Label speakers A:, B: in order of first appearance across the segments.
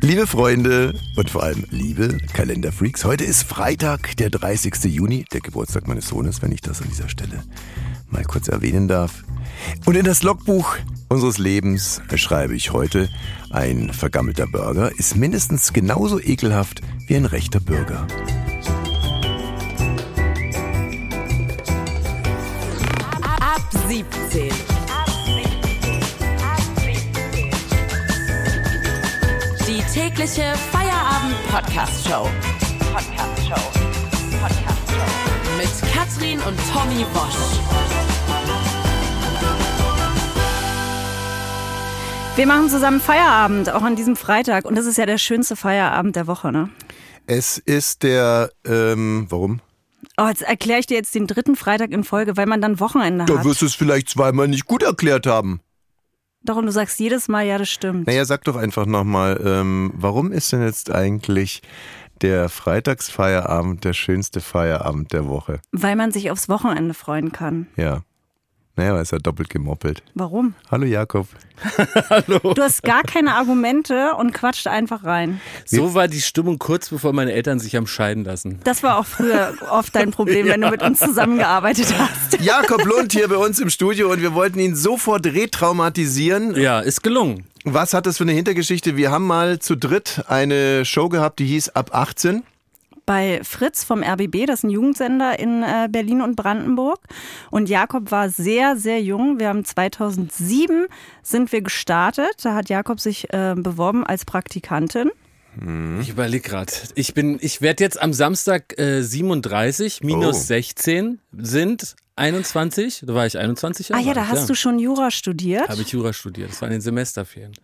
A: Liebe Freunde und vor allem liebe Kalenderfreaks, heute ist Freitag, der 30. Juni, der Geburtstag meines Sohnes, wenn ich das an dieser Stelle mal kurz erwähnen darf. Und in das Logbuch unseres Lebens schreibe ich heute, ein vergammelter Burger ist mindestens genauso ekelhaft wie ein rechter Bürger.
B: Tägliche Feierabend-Podcast-Show. Podcast-Show. Podcast-Show. Mit Katrin und Tommy Bosch.
C: Wir machen zusammen Feierabend, auch an diesem Freitag. Und das ist ja der schönste Feierabend der Woche, ne?
A: Es ist der, ähm, warum?
C: Oh, jetzt erkläre ich dir jetzt den dritten Freitag in Folge, weil man dann Wochenende
A: Da
C: hat.
A: wirst du es vielleicht zweimal nicht gut erklärt haben.
C: Doch, und du sagst jedes Mal, ja, das stimmt.
A: Naja, sag doch einfach nochmal, ähm, warum ist denn jetzt eigentlich der Freitagsfeierabend der schönste Feierabend der Woche?
C: Weil man sich aufs Wochenende freuen kann.
A: Ja. Naja, er ist ja doppelt gemoppelt.
C: Warum?
A: Hallo Jakob.
C: Du hast gar keine Argumente und quatscht einfach rein.
D: So war die Stimmung kurz bevor meine Eltern sich haben scheiden lassen.
C: Das war auch früher oft dein Problem, wenn du mit uns zusammengearbeitet hast.
A: Jakob Lund hier bei uns im Studio und wir wollten ihn sofort retraumatisieren.
D: Ja, ist gelungen.
A: Was hat das für eine Hintergeschichte? Wir haben mal zu dritt eine Show gehabt, die hieß Ab 18.
C: bei Fritz vom RBB, das ist ein Jugendsender in äh, Berlin und Brandenburg. Und Jakob war sehr, sehr jung. Wir haben 2007 sind wir gestartet. Da hat Jakob sich äh, beworben als Praktikantin.
D: Ich überlege gerade. Ich bin, ich werde jetzt am Samstag äh, 37 minus
A: Oh.
D: 16 sind 21. Da war ich 21
C: Ah
D: Jahre
C: ja, da hast du schon Jura studiert.
D: Habe ich Jura studiert. Das war in den Semesterferien.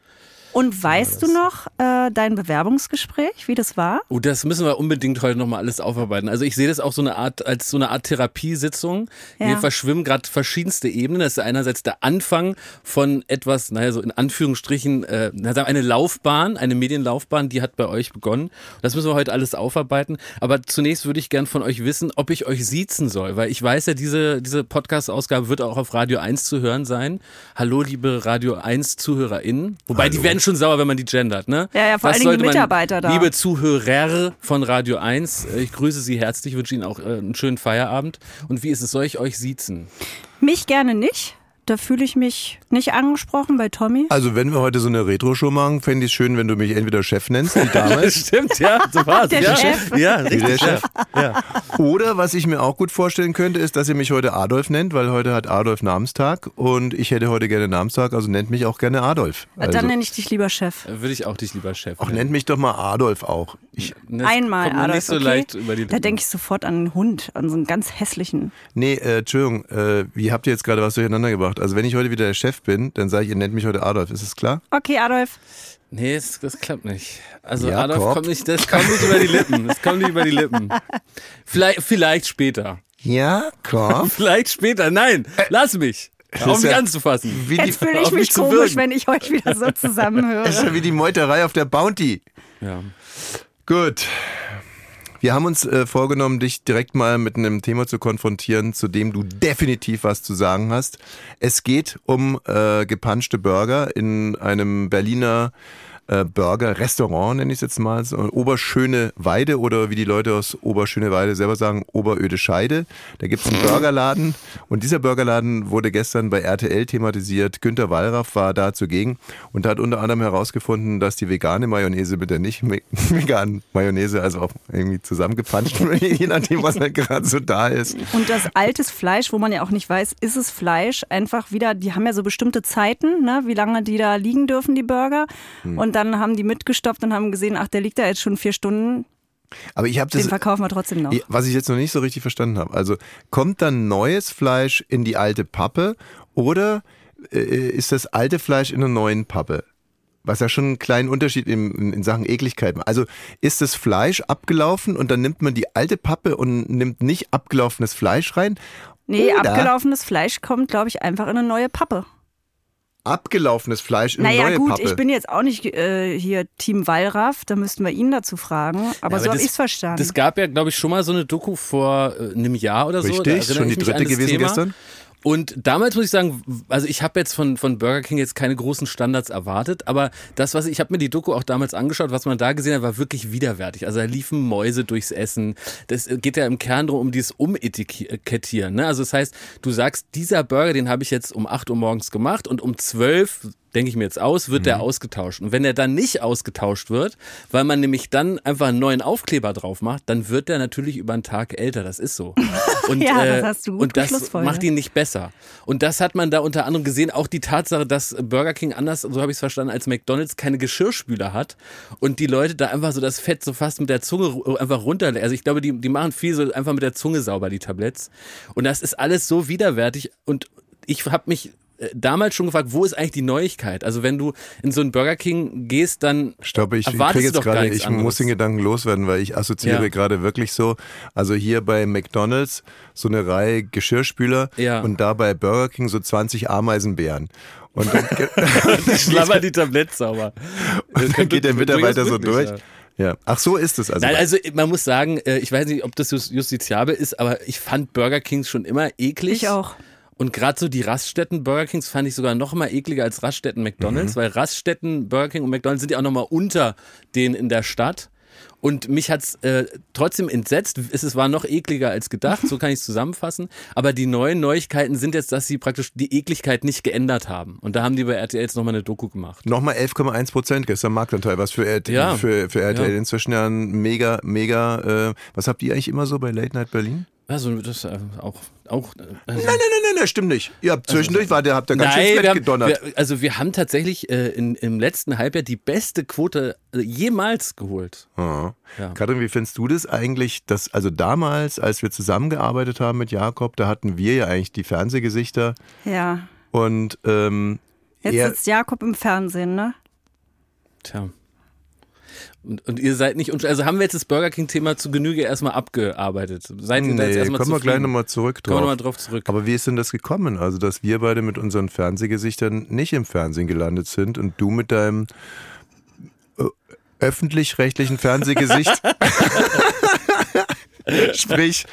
C: Und weißt du noch äh, dein Bewerbungsgespräch, wie das war?
D: Oh, das müssen wir unbedingt heute nochmal alles aufarbeiten. Also ich sehe das auch so eine Art, als so eine Art Therapiesitzung.
C: Ja.
D: Hier verschwimmen gerade verschiedenste Ebenen. Das ist einerseits der Anfang von etwas, naja, so in Anführungsstrichen, äh, eine Laufbahn, eine Medienlaufbahn, die hat bei euch begonnen. Das müssen wir heute alles aufarbeiten. Aber zunächst würde ich gern von euch wissen, ob ich euch siezen soll, weil ich weiß ja, diese, diese Podcast-Ausgabe wird auch auf Radio 1 zu hören sein. Hallo, liebe Radio 1 ZuhörerInnen. Wobei, die werden schon sauer, wenn man die gendert, ne?
C: Ja, ja, vor allen Dingen die
D: sollte man-
C: Mitarbeiter da.
D: Liebe Zuhörer von Radio 1, äh, ich grüße Sie herzlich, wünsche Ihnen auch äh, einen schönen Feierabend. Und wie ist es, soll ich euch siezen?
C: Mich gerne nicht. Da fühle ich mich nicht angesprochen bei Tommy.
A: Also wenn wir heute so eine Retro-Show machen, fände ich es schön, wenn du mich entweder Chef nennst, wie damals,
D: Stimmt, ja, so war's.
C: Der
D: ja.
C: Chef.
D: Ja,
A: der. Chef.
D: Ja.
A: Oder was ich mir auch gut vorstellen könnte, ist, dass ihr mich heute Adolf nennt, weil heute hat Adolf Namenstag und ich hätte heute gerne Namenstag, also nennt mich auch gerne Adolf. Also,
C: Dann nenne ich dich lieber Chef.
D: Würde ich auch dich lieber Chef
A: ach, nennt mich doch mal Adolf auch. Ich,
C: Einmal, Adolf,
D: nicht so
C: okay?
D: leicht über die
C: Da denke ich sofort an einen Hund, an so einen ganz hässlichen.
A: nee, äh, Entschuldigung, äh, wie habt ihr jetzt gerade was durcheinander gebracht? Also wenn ich heute wieder der Chef bin, dann sage ich, ihr nennt mich heute Adolf, ist es klar?
C: Okay, Adolf.
D: Nee, das, das klappt nicht. Also
A: Jakob.
D: Adolf kommt nicht, das kommt nicht über die Lippen. Das kommt nicht über die Lippen. Vielleicht, vielleicht später.
A: Ja, komm.
D: Vielleicht später. Nein, lass mich. Auf
A: ist
D: mich
A: ja-
D: anzufassen.
A: Wie die,
C: Jetzt fühle ich
D: mich
C: komisch, wenn ich euch wieder so zusammenhöre.
A: ist ja wie die Meuterei auf der Bounty.
D: Ja.
A: Gut. Wir haben uns äh, vorgenommen, dich direkt mal mit einem Thema zu konfrontieren, zu dem du definitiv was zu sagen hast. Es geht um äh, gepanschte Burger in einem Berliner äh, Burger-Restaurant, nenne ich es jetzt mal, so, Oberschöne Weide oder wie die Leute aus Oberschöne Weide selber sagen, Oberöde Scheide. Da gibt es einen Burgerladen und dieser Burgerladen wurde gestern bei RTL thematisiert. Günter Wallraff war da zugegen und hat unter anderem herausgefunden, dass die vegane Mayonnaise mit der nicht veganen Mayonnaise, also auch irgendwie zusammengepanscht, je nachdem, was halt gerade so da ist.
C: Und das altes Fleisch, wo man ja auch nicht weiß, ist es Fleisch, einfach wieder, die haben ja so bestimmte Zeiten, ne, wie lange die da liegen dürfen, die Burger.
A: Hm.
C: Und dann haben die mitgestopft und haben gesehen, ach, der liegt da jetzt schon vier Stunden,
A: Aber ich habe
C: den
A: das,
C: verkaufen wir trotzdem noch.
A: was ich jetzt noch nicht so richtig verstanden habe. Also kommt dann neues Fleisch in die alte Pappe oder äh, ist das alte Fleisch in einer neuen Pappe? Was ja schon einen kleinen Unterschied in, in, in Sachen Ekligkeit macht. Also ist das Fleisch abgelaufen und dann nimmt man die alte Pappe und nimmt nicht abgelaufenes Fleisch rein?
C: Nee,
A: Oder
C: abgelaufenes Fleisch kommt, glaube ich, einfach in eine neue Pappe.
A: Abgelaufenes Fleisch in
C: Naja,
A: neue
C: gut,
A: Pappe.
C: ich bin jetzt auch nicht äh, hier Team Wallraff, da müssten wir ihn dazu fragen. Aber
D: Ja,
C: so habe ich es verstanden.
D: Das gab ja, glaube ich, schon mal so eine Doku vor äh, einem Jahr oder so. Da
A: Richtig, schon die dritte gewesen
D: Thema.
A: gestern.
D: Und damals muss ich sagen, also ich habe jetzt von, von Burger King jetzt keine großen Standards erwartet, aber das, was ich, habe mir die Doku auch damals angeschaut, was man da gesehen hat, war wirklich widerwärtig. Also da liefen Mäuse durchs Essen. Das geht ja im Kern darum, um dieses Umetikettieren. Ne? Also das heißt, du sagst, dieser Burger, den habe ich jetzt um 8 Uhr morgens gemacht und um 12 denke ich mir jetzt aus, wird mhm. der ausgetauscht. Und wenn der dann nicht ausgetauscht wird, weil man nämlich dann einfach einen neuen Aufkleber drauf macht, dann wird der natürlich über einen Tag älter. Das ist so. Und,
C: ja, das äh, hast du gut
D: und das macht ihn nicht besser. Und das hat man da unter anderem gesehen. Auch die Tatsache, dass Burger King anders, so habe ich es verstanden, als McDonalds keine Geschirrspüler hat und die Leute da einfach so das Fett so fast mit der Zunge einfach runter. Also ich glaube, die, die machen viel so einfach mit der Zunge sauber, die Tabletts. Und das ist alles so widerwärtig und ich habe mich äh, damals schon gefragt, wo ist eigentlich die Neuigkeit? Also wenn du in so einen Burger King gehst, dann
A: Stopp, ich kriege jetzt gerade, ich anderes. muss den Gedanken loswerden, weil ich assoziiere ja. gerade wirklich so, also hier bei McDonalds so eine Reihe Geschirrspüler ja. und da bei Burger King so 20 Ameisenbären. Und dann
D: schlammern die Tabletts sauber.
A: Und dann geht der Mitarbeiter so durch. Ja. Ja. Ach so ist es also.
D: Nein, also man muss sagen, äh, ich weiß nicht, ob das justiziabel ist, aber ich fand Burger Kings schon immer eklig.
C: Ich auch.
D: Und gerade so die Raststätten Burger Kings fand ich sogar noch mal ekliger als Raststätten McDonalds, mhm. weil Raststätten Burger King und McDonalds sind ja auch noch mal unter denen in der Stadt. Und mich hat's äh, trotzdem entsetzt. Es war noch ekliger als gedacht, so kann ich es zusammenfassen. Aber die neuen Neuigkeiten sind jetzt, dass sie praktisch die Ekligkeit nicht geändert haben. Und da haben die bei RTL jetzt nochmal eine Doku gemacht.
A: Nochmal 11,1 Prozent gestern Marktanteil, was für, RTL, ja. für, für RTL ja. inzwischen ja ein mega, mega, äh, was habt ihr eigentlich immer so bei Late Night Berlin?
D: Also das äh, auch auch.
A: Also nein, nein, nein, nein, stimmt nicht. Ihr habt zwischendurch war der habt ihr ganz nein, schön gedonnert.
D: Wir, also wir haben tatsächlich äh, in, im letzten Halbjahr die beste Quote äh, jemals geholt.
A: Ja. Katrin, wie findest du das eigentlich, dass also damals, als wir zusammengearbeitet haben mit Jakob, da hatten wir ja eigentlich die Fernsehgesichter.
C: Ja.
A: Und ähm,
C: jetzt sitzt Jakob im Fernsehen, ne?
D: Tja. Und, und ihr seid nicht, also haben wir jetzt das Burger King-Thema zu Genüge erstmal abgearbeitet? Seid ihr
A: nee,
D: da jetzt
A: erstmal kommen wir gleich nochmal zurück drauf.
D: Kommen wir mal drauf zurück.
A: Aber wie ist denn das gekommen? Also, dass wir beide mit unseren Fernsehgesichtern nicht im Fernsehen gelandet sind und du mit deinem äh, öffentlich-rechtlichen Fernsehgesicht Sprich,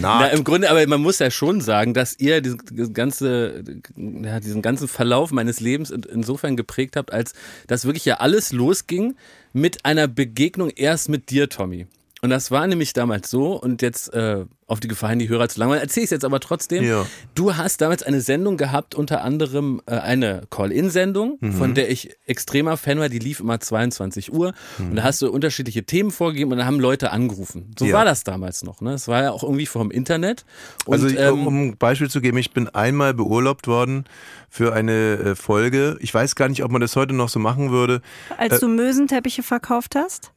D: na, Im Grunde, aber man muss ja schon sagen, dass ihr diesen, ganze, ja, diesen ganzen Verlauf meines Lebens insofern geprägt habt, als dass wirklich ja alles losging mit einer Begegnung erst mit dir, Tommy. Und das war nämlich damals so, und jetzt äh, auf die Gefahr hin, die Hörer zu langweilen, erzähle ich es jetzt aber trotzdem. Ja. Du hast damals eine Sendung gehabt, unter anderem äh, eine Call-In-Sendung, mhm. von der ich extremer Fan war, die lief immer 22 Uhr. Mhm. Und da hast du unterschiedliche Themen vorgegeben und da haben Leute angerufen. So ja. war das damals noch. Ne? Es war ja auch irgendwie vom Internet.
A: Und, also, ähm, um ein Beispiel zu geben, ich bin einmal beurlaubt worden für eine äh, Folge. Ich weiß gar nicht, ob man das heute noch so machen würde.
C: Als äh, du Mösenteppiche verkauft hast?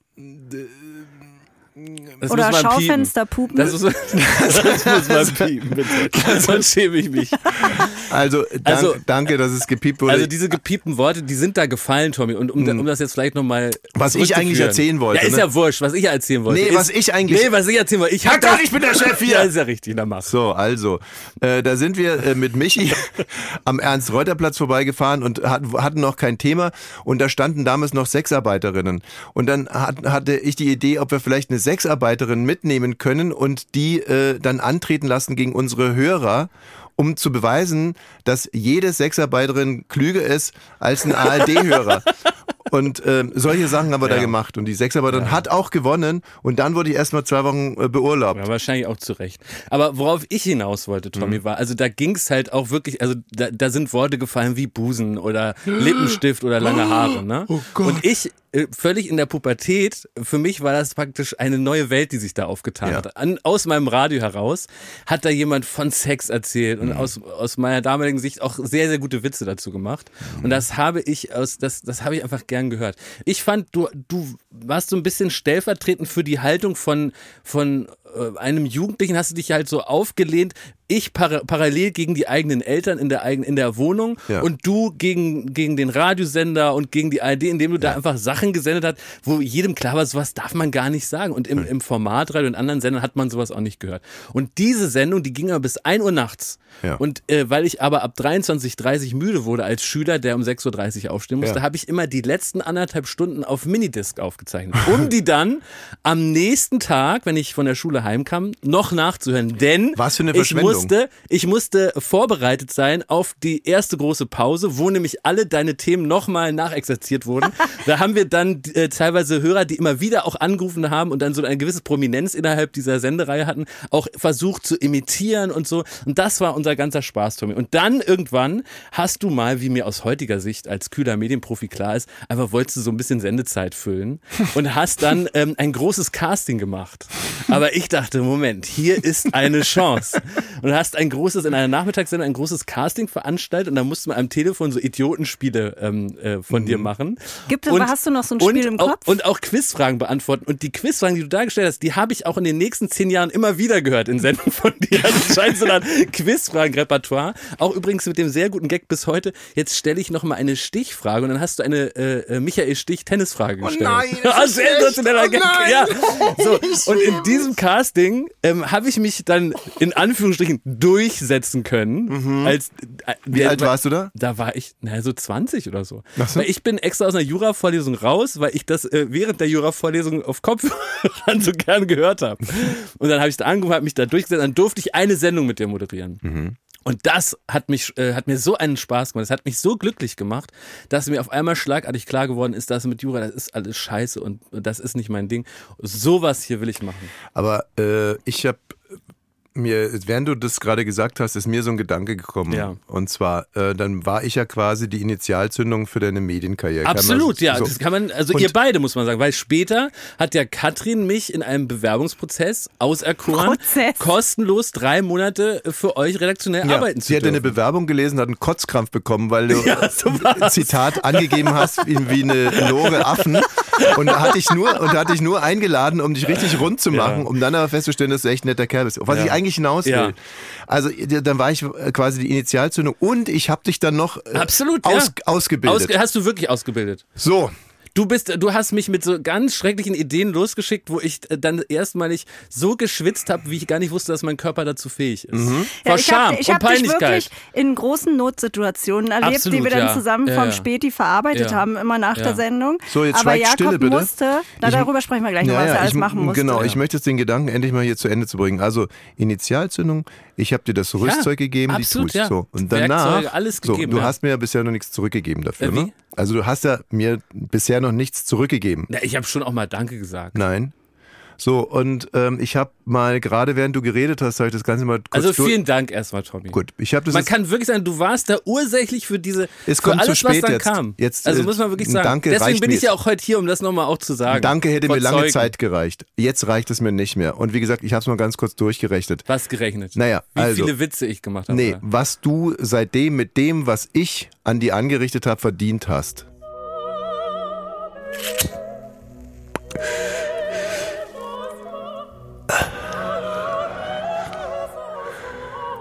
D: Das
C: Oder Schaufensterpupen.
D: Das, muss, das muss man piepen, bitte. Sonst schäme ich mich.
A: Also, dank, also, danke, dass es gepiept wurde.
D: Also diese gepiepten Worte, die sind da gefallen, Tommy. Und um, hm. um das jetzt vielleicht nochmal
A: Was ich eigentlich erzählen wollte.
D: Ja, ist
A: ne?
D: ja wurscht, was ich erzählen wollte.
A: Nee,
D: ist,
A: was ich eigentlich...
D: Nee, was ich erzählen wollte. Ich
A: ja, Gott, ich bin der Chef hier.
D: Ja, ist ja richtig, dann mach.
A: So, also, äh, da sind wir äh, mit Michi am Ernst-Reuter-Platz vorbeigefahren und hat, hatten noch kein Thema. Und da standen damals noch Sexarbeiterinnen. Und dann hat, hatte ich die Idee, ob wir vielleicht eine Sexarbeiterin mitnehmen können und die äh, dann antreten lassen gegen unsere Hörer um zu beweisen, dass jede Sexarbeiterin klüger ist als ein ARD-Hörer. Und äh, solche Sachen haben wir ja. da gemacht. Und die Sexarbeiterin ja. hat auch gewonnen. Und dann wurde ich erst mal zwei Wochen äh, beurlaubt.
D: Ja, wahrscheinlich auch zu Recht. Aber worauf ich hinaus wollte, Tommy, mhm. war, also da ging es halt auch wirklich, also da, da sind Worte gefallen wie Busen oder Lippenstift oder lange Haare. Ne?
A: Oh Gott.
D: Und ich äh, völlig in der Pubertät, für mich war das praktisch eine neue Welt, die sich da aufgetan ja. hat. An, aus meinem Radio heraus hat da jemand von Sex erzählt und mhm. aus, aus meiner damaligen Sicht auch sehr, sehr gute Witze dazu gemacht. Mhm. Und das habe ich aus, das, das habe ich einfach gern gehört. Ich fand, du, du warst so ein bisschen stellvertretend für die Haltung von, von einem Jugendlichen hast du dich halt so aufgelehnt, ich par parallel gegen die eigenen Eltern in der eigenen in der Wohnung ja. und du gegen gegen den Radiosender und gegen die ARD, indem du ja. da einfach Sachen gesendet hast, wo jedem klar war, sowas darf man gar nicht sagen und im, im Formatradio und anderen Sendern hat man sowas auch nicht gehört. Und diese Sendung, die ging aber bis 1 Uhr nachts. Ja. Und äh, weil ich aber ab 23:30 müde wurde als Schüler, der um 6:30 Uhr aufstehen musste, habe ich immer die letzten anderthalb Stunden auf Minidisc aufgezeichnet, um die dann am nächsten Tag, wenn ich von der Schule heimkam, noch nachzuhören, denn
A: Was für eine
D: ich muss musste, ich musste vorbereitet sein auf die erste große Pause, wo nämlich alle deine Themen nochmal nachexerziert wurden. da haben wir dann äh, teilweise Hörer, die immer wieder auch angerufen haben und dann so eine gewisse Prominenz innerhalb dieser Sendereihe hatten, auch versucht zu imitieren und so. Und das war unser ganzer Spaß, Tommy. Und dann irgendwann hast du mal, wie mir aus heutiger Sicht als kühler Medienprofi klar ist, einfach wolltest du so ein bisschen Sendezeit füllen und hast dann ähm, ein großes Casting gemacht. Aber ich dachte, Moment, hier ist eine Chance. Und hast ein großes, in einer Nachmittagssendung ein großes Casting veranstaltet und da musste man am Telefon so Idiotenspiele ähm, äh, von dir machen.
C: Gibt es,
D: Und-
C: hast du noch so ein Spiel im
D: auch,
C: Kopf?
D: Und auch Quizfragen beantworten. Und die Quizfragen, die du dargestellt hast, die habe ich auch in den nächsten zehn Jahren immer wieder gehört in Sendungen von dir. Also es scheint so ein Quizfragen-Repertoire. Auch übrigens mit dem sehr guten Gag bis heute. Jetzt stelle ich noch mal eine Stichfrage und dann hast du eine äh, äh, Michael Stich-Tennisfrage gestellt.
A: nein, das ist
D: sensationeller
A: Oh
D: Gag.
A: nein.
D: Ja. So, und in diesem Casting ähm, habe ich mich dann in Anführungsstrichen durchsetzen können. Als, äh,
A: Wie alt warst du da?
D: da war ich, naja, so 20 oder so.
A: So.
D: Weil ich bin extra aus einer Jura-Vorlesung raus, weil ich das äh, während der Jura-Vorlesung auf Kopfhörern so gern gehört habe. Und dann habe ich da angerufen, habe mich da durchgesetzt, dann durfte ich eine Sendung mit dir moderieren.
A: Mhm.
D: Und das hat mich, äh, hat mir so einen Spaß gemacht. Das hat mich so glücklich gemacht, dass mir auf einmal schlagartig klar geworden ist, dass mit Jura, das ist alles scheiße und das ist nicht mein Ding. Sowas hier will ich machen.
A: Aber äh, ich habe mir, während du das gerade gesagt hast, ist mir so ein Gedanke gekommen.
D: Ja.
A: Und zwar, äh, dann war ich ja quasi die Initialzündung für deine Medienkarriere.
D: Absolut,
A: so-
D: ja.
A: so-
D: Das kann man, also
A: Und-
D: ihr beide muss man sagen, weil später hat ja Katrin mich in einem Bewerbungsprozess auserkoren,
C: Prozess.
D: kostenlos drei Monate für euch redaktionell
A: Ja,
D: arbeiten zu
A: sie hat eine Bewerbung gelesen, hat einen Kotzkrampf bekommen, weil du
D: Ja, so.
A: Zitat angegeben hast wie, wie eine Lore Affen und da hatte ich nur und da hatte ich nur eingeladen, um dich richtig rund zu machen,
D: Ja.
A: um dann aber festzustellen, dass du echt ein netter Kerl bist. Was
D: Ja.
A: ich eigentlich hinaus will.
D: Ja.
A: Also dann war ich äh, quasi die Initialzündung und ich habe dich dann noch äh,
D: Absolut,
A: aus,
D: ja.
A: ausgebildet.
D: Ausge hast du wirklich ausgebildet?
A: so,
D: Du bist, du hast mich mit so ganz schrecklichen Ideen losgeschickt, wo ich äh, dann erstmalig so geschwitzt habe, wie ich gar nicht wusste, dass mein Körper dazu fähig ist.
A: Mhm.
D: Vor
C: Ja, ich
D: Scham
C: habe ich
D: und
C: hab dich
D: Peinlichkeit.
C: wirklich in großen Notsituationen erlebt,
D: Absolut,
C: die wir dann
D: ja.
C: zusammen vom
D: ja.
C: Späti verarbeitet
D: Ja.
C: haben, immer nach
D: Ja.
C: der Sendung.
A: So, jetzt
C: Aber Jakob
A: Stille, bitte.
C: musste, na, darüber sprechen wir gleich noch, was er alles
A: ich,
C: machen musste.
A: Genau,
D: Ja.
A: ich möchte jetzt den Gedanken endlich mal hier zu Ende zu bringen. Also Initialzündung, ich habe dir das Rüstzeug gegeben,
D: absolut,
A: die tust
D: ja.
A: so. Und danach,
D: Werkzeuge, alles
A: so,
D: gegeben,
A: du
D: ja.
A: hast mir ja bisher noch nichts zurückgegeben dafür,
D: Äh,
A: ne? Also du hast ja mir bisher noch nichts zurückgegeben.
D: Na, ich habe schon auch mal Danke gesagt.
A: Nein. So, und ähm, ich habe mal, gerade während du geredet hast, habe ich das Ganze mal kurz
D: Also vielen Dank erstmal, Tommy.
A: Gut, ich habe das
D: Man kann wirklich sagen, du warst da ursächlich für diese,
A: Es kommt zu
D: alles, was
A: spät
D: dann
A: jetzt.
D: kam.
A: Jetzt,
D: also
A: äh,
D: muss man wirklich sagen.
A: Danke
D: Deswegen bin ich ja auch heute hier, um das nochmal auch zu sagen.
A: Danke hätte mir lange. Zeit gereicht. Jetzt reicht es mir nicht mehr. Und wie gesagt, ich habe es mal ganz kurz durchgerechnet.
D: Was gerechnet?
A: Naja,
D: Wie
A: also-
D: viele Witze ich gemacht habe.
A: Nee,
D: oder?
A: was du seitdem mit dem, was ich an die angerichtet habe, verdient hast.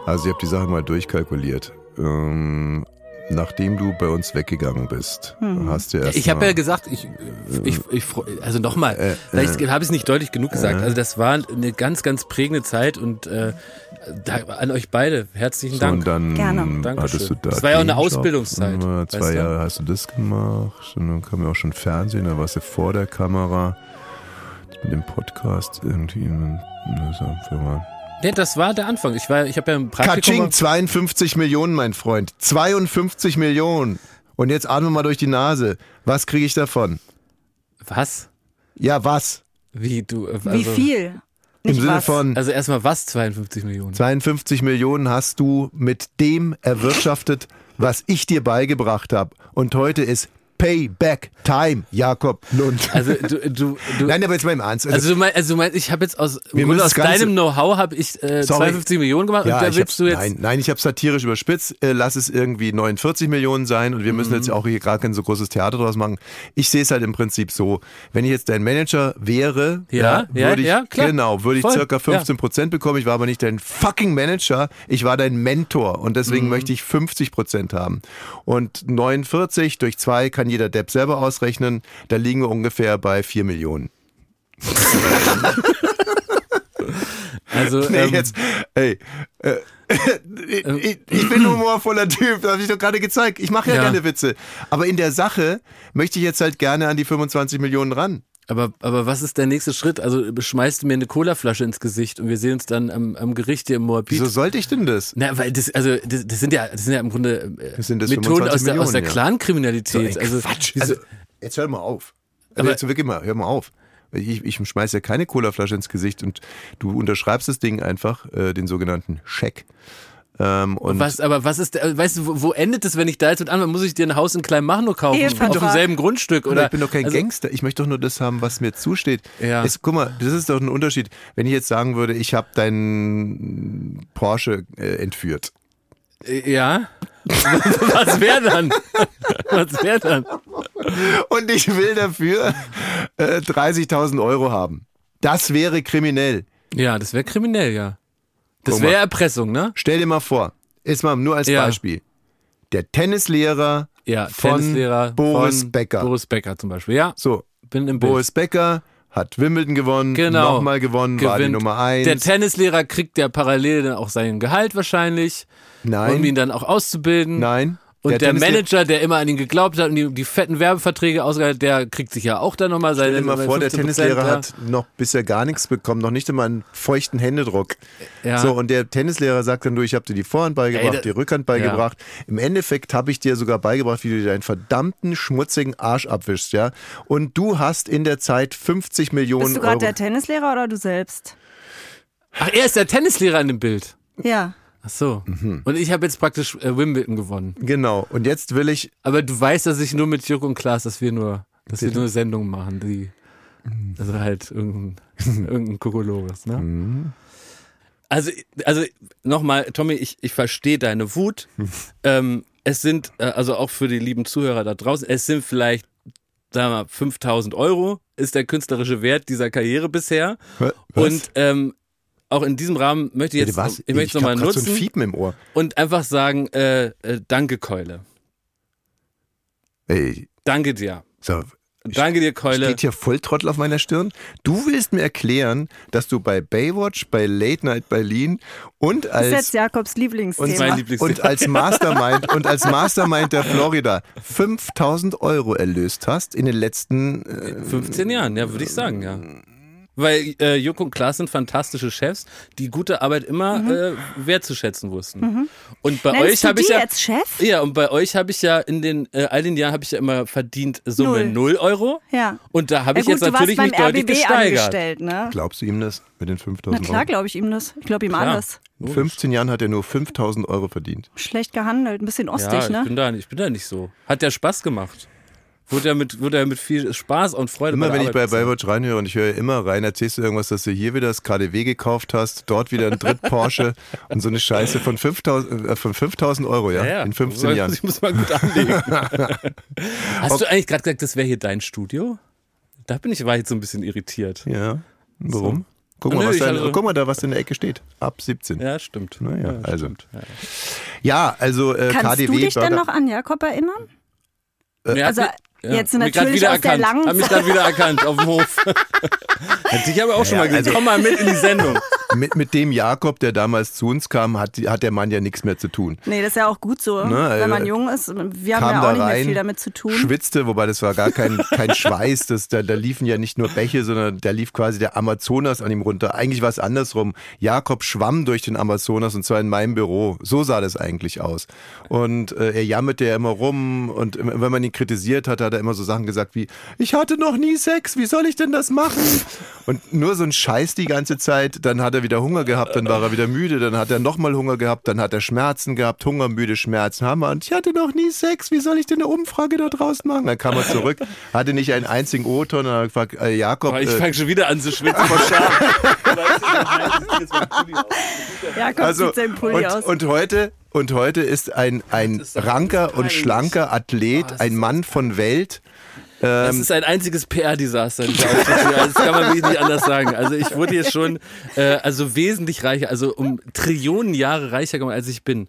A: Also ich habe die Sache mal durchkalkuliert. Ähm, nachdem du bei uns weggegangen bist, hast du erst
D: Ich habe
A: mal-
D: ja gesagt, ich, ich, ich freu- also nochmal,
A: Äh,
D: vielleicht habe ich es nicht deutlich genug gesagt. Also das war eine ganz, ganz prägende Zeit und äh, da, an euch beide herzlichen
A: So,
D: Dank.
A: und dann
C: Gerne.
A: hattest du
D: Dankeschön.
A: da
D: Das war ja auch eine. Ausbildungszeit,
A: Äh, Zwei
D: weißt du?
A: Jahre hast du das gemacht. Und dann kam ja auch schon Fernsehen, da warst du vor der Kamera. Mit dem Podcast irgendwie. Das ist einfach
D: Nee, das war der Anfang. Ich war, ich habe ja ein Praktikum.
A: Katsching, 52 Millionen, mein Freund. 52 Millionen. Und jetzt atmen wir mal durch die Nase. Was kriege ich davon?
D: Was?
A: Ja, was?
D: Wie du? Also,
C: Wie viel?
A: Im
C: Nicht
A: Sinne
C: was.
A: von
D: Also erstmal was? 52 Millionen.
A: 52 Millionen hast du mit dem erwirtschaftet, was ich dir beigebracht habe. Und heute ist Payback Time, Jakob Lund.
D: Also du, du, du
A: Nein, aber jetzt mal im Ernst.
D: also du meinst, also du meinst, ich habe jetzt aus, aus deinem Know-how habe ich äh,
A: Sorry.
D: 52 Millionen gemacht
A: ja,
D: und da willst du jetzt
A: nein, nein, ich habe satirisch überspitzt. Äh, lass es irgendwie 49 Millionen sein und wir müssen
D: Mhm.
A: jetzt auch hier gerade kein so großes Theater draus machen. Ich sehe es halt im Prinzip so, wenn ich jetzt dein Manager wäre,
D: Ja, ja,
A: würde ich,
D: ja, klar.
A: genau, würde ich
D: Voll,
A: circa 15 Prozent bekommen. Ich war aber nicht dein fucking Manager, ich war dein Mentor und
D: Mhm.
A: deswegen möchte ich 50 Prozent haben. Und 49 durch zwei kann jeder Depp selber ausrechnen. Da liegen wir ungefähr bei 4 Millionen.
D: also
A: Nee,
D: ähm,
A: jetzt, ey, äh, ich, ich bin ein humorvoller Typ, das habe ich doch gerade gezeigt. Ich mache ja,
D: Ja.
A: gerne Witze. Aber in der Sache möchte ich jetzt halt gerne an die 25 Millionen ran.
D: Aber, aber was ist der nächste Schritt? Also schmeißt du mir eine Colaflasche ins Gesicht und wir sehen uns dann am, am Gericht hier im Moabit.
A: Wieso sollte ich denn das?
D: Na, weil das, also das, das sind ja, das sind ja im Grunde äh, Methoden
A: 25
D: aus der, aus der
A: ja.
D: Clankriminalität.
A: Ey,
D: also,
A: Quatsch. Also, jetzt hör mal auf. Also
D: Aber-
A: jetzt wirklich mal, hör mal auf. Ich, ich schmeiß ja keine Colaflasche ins Gesicht und du unterschreibst das Ding einfach, äh, den sogenannten Scheck. Ähm, und
D: was, aber was ist, der- weißt du, wo, endet es, wenn ich da jetzt mit anfange? Muss ich dir ein Haus in Kleinmachnow kaufen?
C: Ehevertrag.
D: Auf demselben Grundstück?
A: Oder
D: Oder?
A: ich bin doch kein
D: also,
A: Gangster. Ich möchte doch nur das haben, was mir zusteht.
D: Ja.
A: Es, guck mal, das ist doch ein Unterschied. Wenn ich jetzt sagen würde, ich habe deinen Porsche äh, entführt.
D: äh, Ja. was wäre dann? was wäre dann?
A: Und ich will dafür äh, 30.000 Euro haben. Das wäre kriminell.
D: Ja, das wäre kriminell, ja. Das wäre Erpressung, ne?
A: Stell dir mal vor, ist mal nur als
D: Ja.
A: Beispiel. Der Tennislehrer
D: Ja,
A: von
D: Tennislehrer
A: Boris
D: von
A: Becker.
D: Boris Becker zum Beispiel. Ja,
A: So,
D: bin im Bild.
A: Boris Becker hat Wimbledon gewonnen,
D: Genau.
A: nochmal gewonnen, war die
D: Gewinnt.
A: Nummer eins.
D: Der Tennislehrer kriegt ja parallel dann auch sein Gehalt wahrscheinlich,
A: Nein,
D: um ihn dann auch auszubilden.
A: nein.
D: Und der,
A: Tennislehrer-
D: Manager, der immer an ihn geglaubt hat und die, die fetten Werbeverträge ausgehalten, der kriegt sich ja auch dann nochmal seine
A: Stell dir mal vor, der
D: 15%,
A: Tennislehrer
D: ja.
A: hat noch bisher gar nichts bekommen, noch nicht einmal einen feuchten Händedruck.
D: Ja.
A: So, und der Tennislehrer sagt dann, du, ich habe dir die Vorhand beigebracht,
D: Ey,
A: die Rückhand beigebracht. Im Endeffekt habe ich dir sogar beigebracht, wie du dir deinen verdammten schmutzigen Arsch abwischst, ja. Und du hast in der Zeit 50 Millionen
C: Bist du gerade der Tennislehrer oder du selbst?
D: Ach, er ist der Tennislehrer in dem Bild.
C: Ja.
D: Ach so.
A: Mhm.
D: Und ich habe jetzt praktisch äh, Wimbledon gewonnen.
A: Genau. Und jetzt will ich,
D: Aber du weißt, dass ich nur mit Jörg und Klaas, dass wir nur, dass wir nur Sendungen machen, die, also halt irgendein, irgendein Kokolores, ne?
A: Mhm.
D: Also, also nochmal, Tommy, ich, ich verstehe deine Wut. ähm, es sind, äh, also auch für die lieben Zuhörer da draußen, es sind vielleicht, sagen wir mal, 5000 Euro ist der künstlerische Wert dieser Karriere bisher.
A: Was?
D: Und ähm, auch in diesem Rahmen möchte ich jetzt,
A: was?
D: ich möchte
A: hab
D: nochmal nutzen
A: so ein Fiepen im Ohr.
D: und einfach sagen, äh, äh, danke Keule.
A: Ey,
D: Danke dir.
A: so,
D: Danke dir, Keule.
A: steht hier Volltrottel auf meiner Stirn. Du willst mir erklären, dass du bei Baywatch, bei Late Night Berlin und
C: Das ist jetzt
A: als
C: Jakobs
A: und,
C: Lieblingsthema.
D: mein Lieblingsthema.
A: und als Mastermind und als Mastermind der Florida 5000 Euro erlöst hast in den letzten äh,
D: 15 Jahren, ja, würde ich sagen, ja. Weil äh, Jörg und Klaas sind fantastische Chefs, die gute Arbeit immer äh, wertzuschätzen wussten. Und bei
C: Mhm. Nennst
D: euch habe ich ja
C: jetzt Chef?
D: ja und bei euch habe ich ja in den äh, all den Jahren habe ich ja immer verdient Summe
C: Null.
D: 0 Euro.
C: Ja.
D: Und da habe
C: Ja
D: ich
C: gut,
D: jetzt natürlich mich deutlich
C: RBB
D: gesteigert.
C: ne?
A: Glaubst du ihm das mit den
C: Na
A: 5000
C: klar
A: Euro?
C: glaube ich ihm das. Ich glaube ihm
D: Klar.
C: alles.
A: In 15 Jahren hat er nur 5000 Euro verdient.
C: Schlecht gehandelt, ein bisschen
D: Ja,
C: ostig,
D: ich
C: ne?
D: bin da, ich bin da nicht so. Hat ja Spaß gemacht. Wurde ja mit, wurde ja mit viel Spaß und Freude
A: Immer
D: bei
A: wenn
D: der
A: ich bei
D: Arbeit.
A: Baywatch reinhöre und ich höre immer rein, erzählst du irgendwas, dass du hier wieder das KDW gekauft hast, dort wieder ein Dritt Porsche und so eine Scheiße von 5000 äh, von 5000 Euro, ja,
D: Ja, ja.
A: in 15
D: Ich
A: Jahren.
D: Ich muss mal gut anlegen. Hast du eigentlich gerade gesagt, das wäre hier dein Studio? Da bin ich, war jetzt so ein bisschen irritiert.
A: Ja, warum? Guck,
D: Nö,
A: mal, was
D: ich
A: da
D: also-
A: guck mal da, was in der Ecke steht. Ab 17. Ja,
D: Ja, stimmt.
A: Naja, also.
D: stimmt. Ja.
A: also äh,
C: Kannst
A: KDW
C: du dich denn
A: Burger.
C: noch an Jakob erinnern?
D: Ja,
C: Also,
D: mich-
C: jetzt natürlich
D: wieder
C: aus der
D: erkannt.
C: langen
D: Hab mich gerade wieder erkannt auf dem Hof. Hat dich aber auch schon
A: Ja,
D: mal gesagt.
A: also-
D: Komm mal mit in die Sendung.
A: Mit, mit dem Jakob, der damals zu uns kam, hat, hat der Mann ja nichts mehr zu tun.
C: Nee, das ist ja auch gut so,
A: Ne,
C: wenn man
A: äh,
C: jung ist. Wir haben ja auch nicht mehr
A: rein,
C: viel damit zu tun.
A: Schwitzte, wobei das war gar kein, kein Schweiß, das, da, da liefen ja nicht nur Bäche, sondern da lief quasi der Amazonas an ihm runter. Eigentlich war es andersrum. Jakob schwamm durch den Amazonas und zwar in meinem Büro. So sah das eigentlich aus. Und äh, er jammerte ja immer rum und wenn man ihn kritisiert hat, hat er immer so Sachen gesagt wie, ich hatte noch nie Sex, wie soll ich denn das machen? Und nur so ein Scheiß die ganze Zeit, dann hat er wieder Hunger gehabt, dann war er wieder müde, dann hat er nochmal Hunger gehabt, dann hat er Schmerzen gehabt, Hunger, müde, Schmerzen, Hammer. Und ich hatte noch nie Sex, wie soll ich denn eine Umfrage da draußen machen? Dann kam er zurück, hatte nicht einen einzigen O-Ton und hat gefragt, äh, Jakob,
D: Aber ich
A: äh,
D: fange schon wieder an zu schwitzen vor Scham.
C: Jakob
A: also,
C: sieht sein Pulli
A: und,
C: aus.
A: und heute, und heute ist ein, ein ranker und schlanker Athlet,
D: Oh, das
A: ein Mann von Welt.
D: Das
A: Ähm,
D: ist ein einziges PR-Desaster. hier. Das kann man wirklich nicht anders sagen. Also ich wurde jetzt schon äh, also wesentlich reicher, also um Trillionen Jahre reicher gemacht, als ich bin.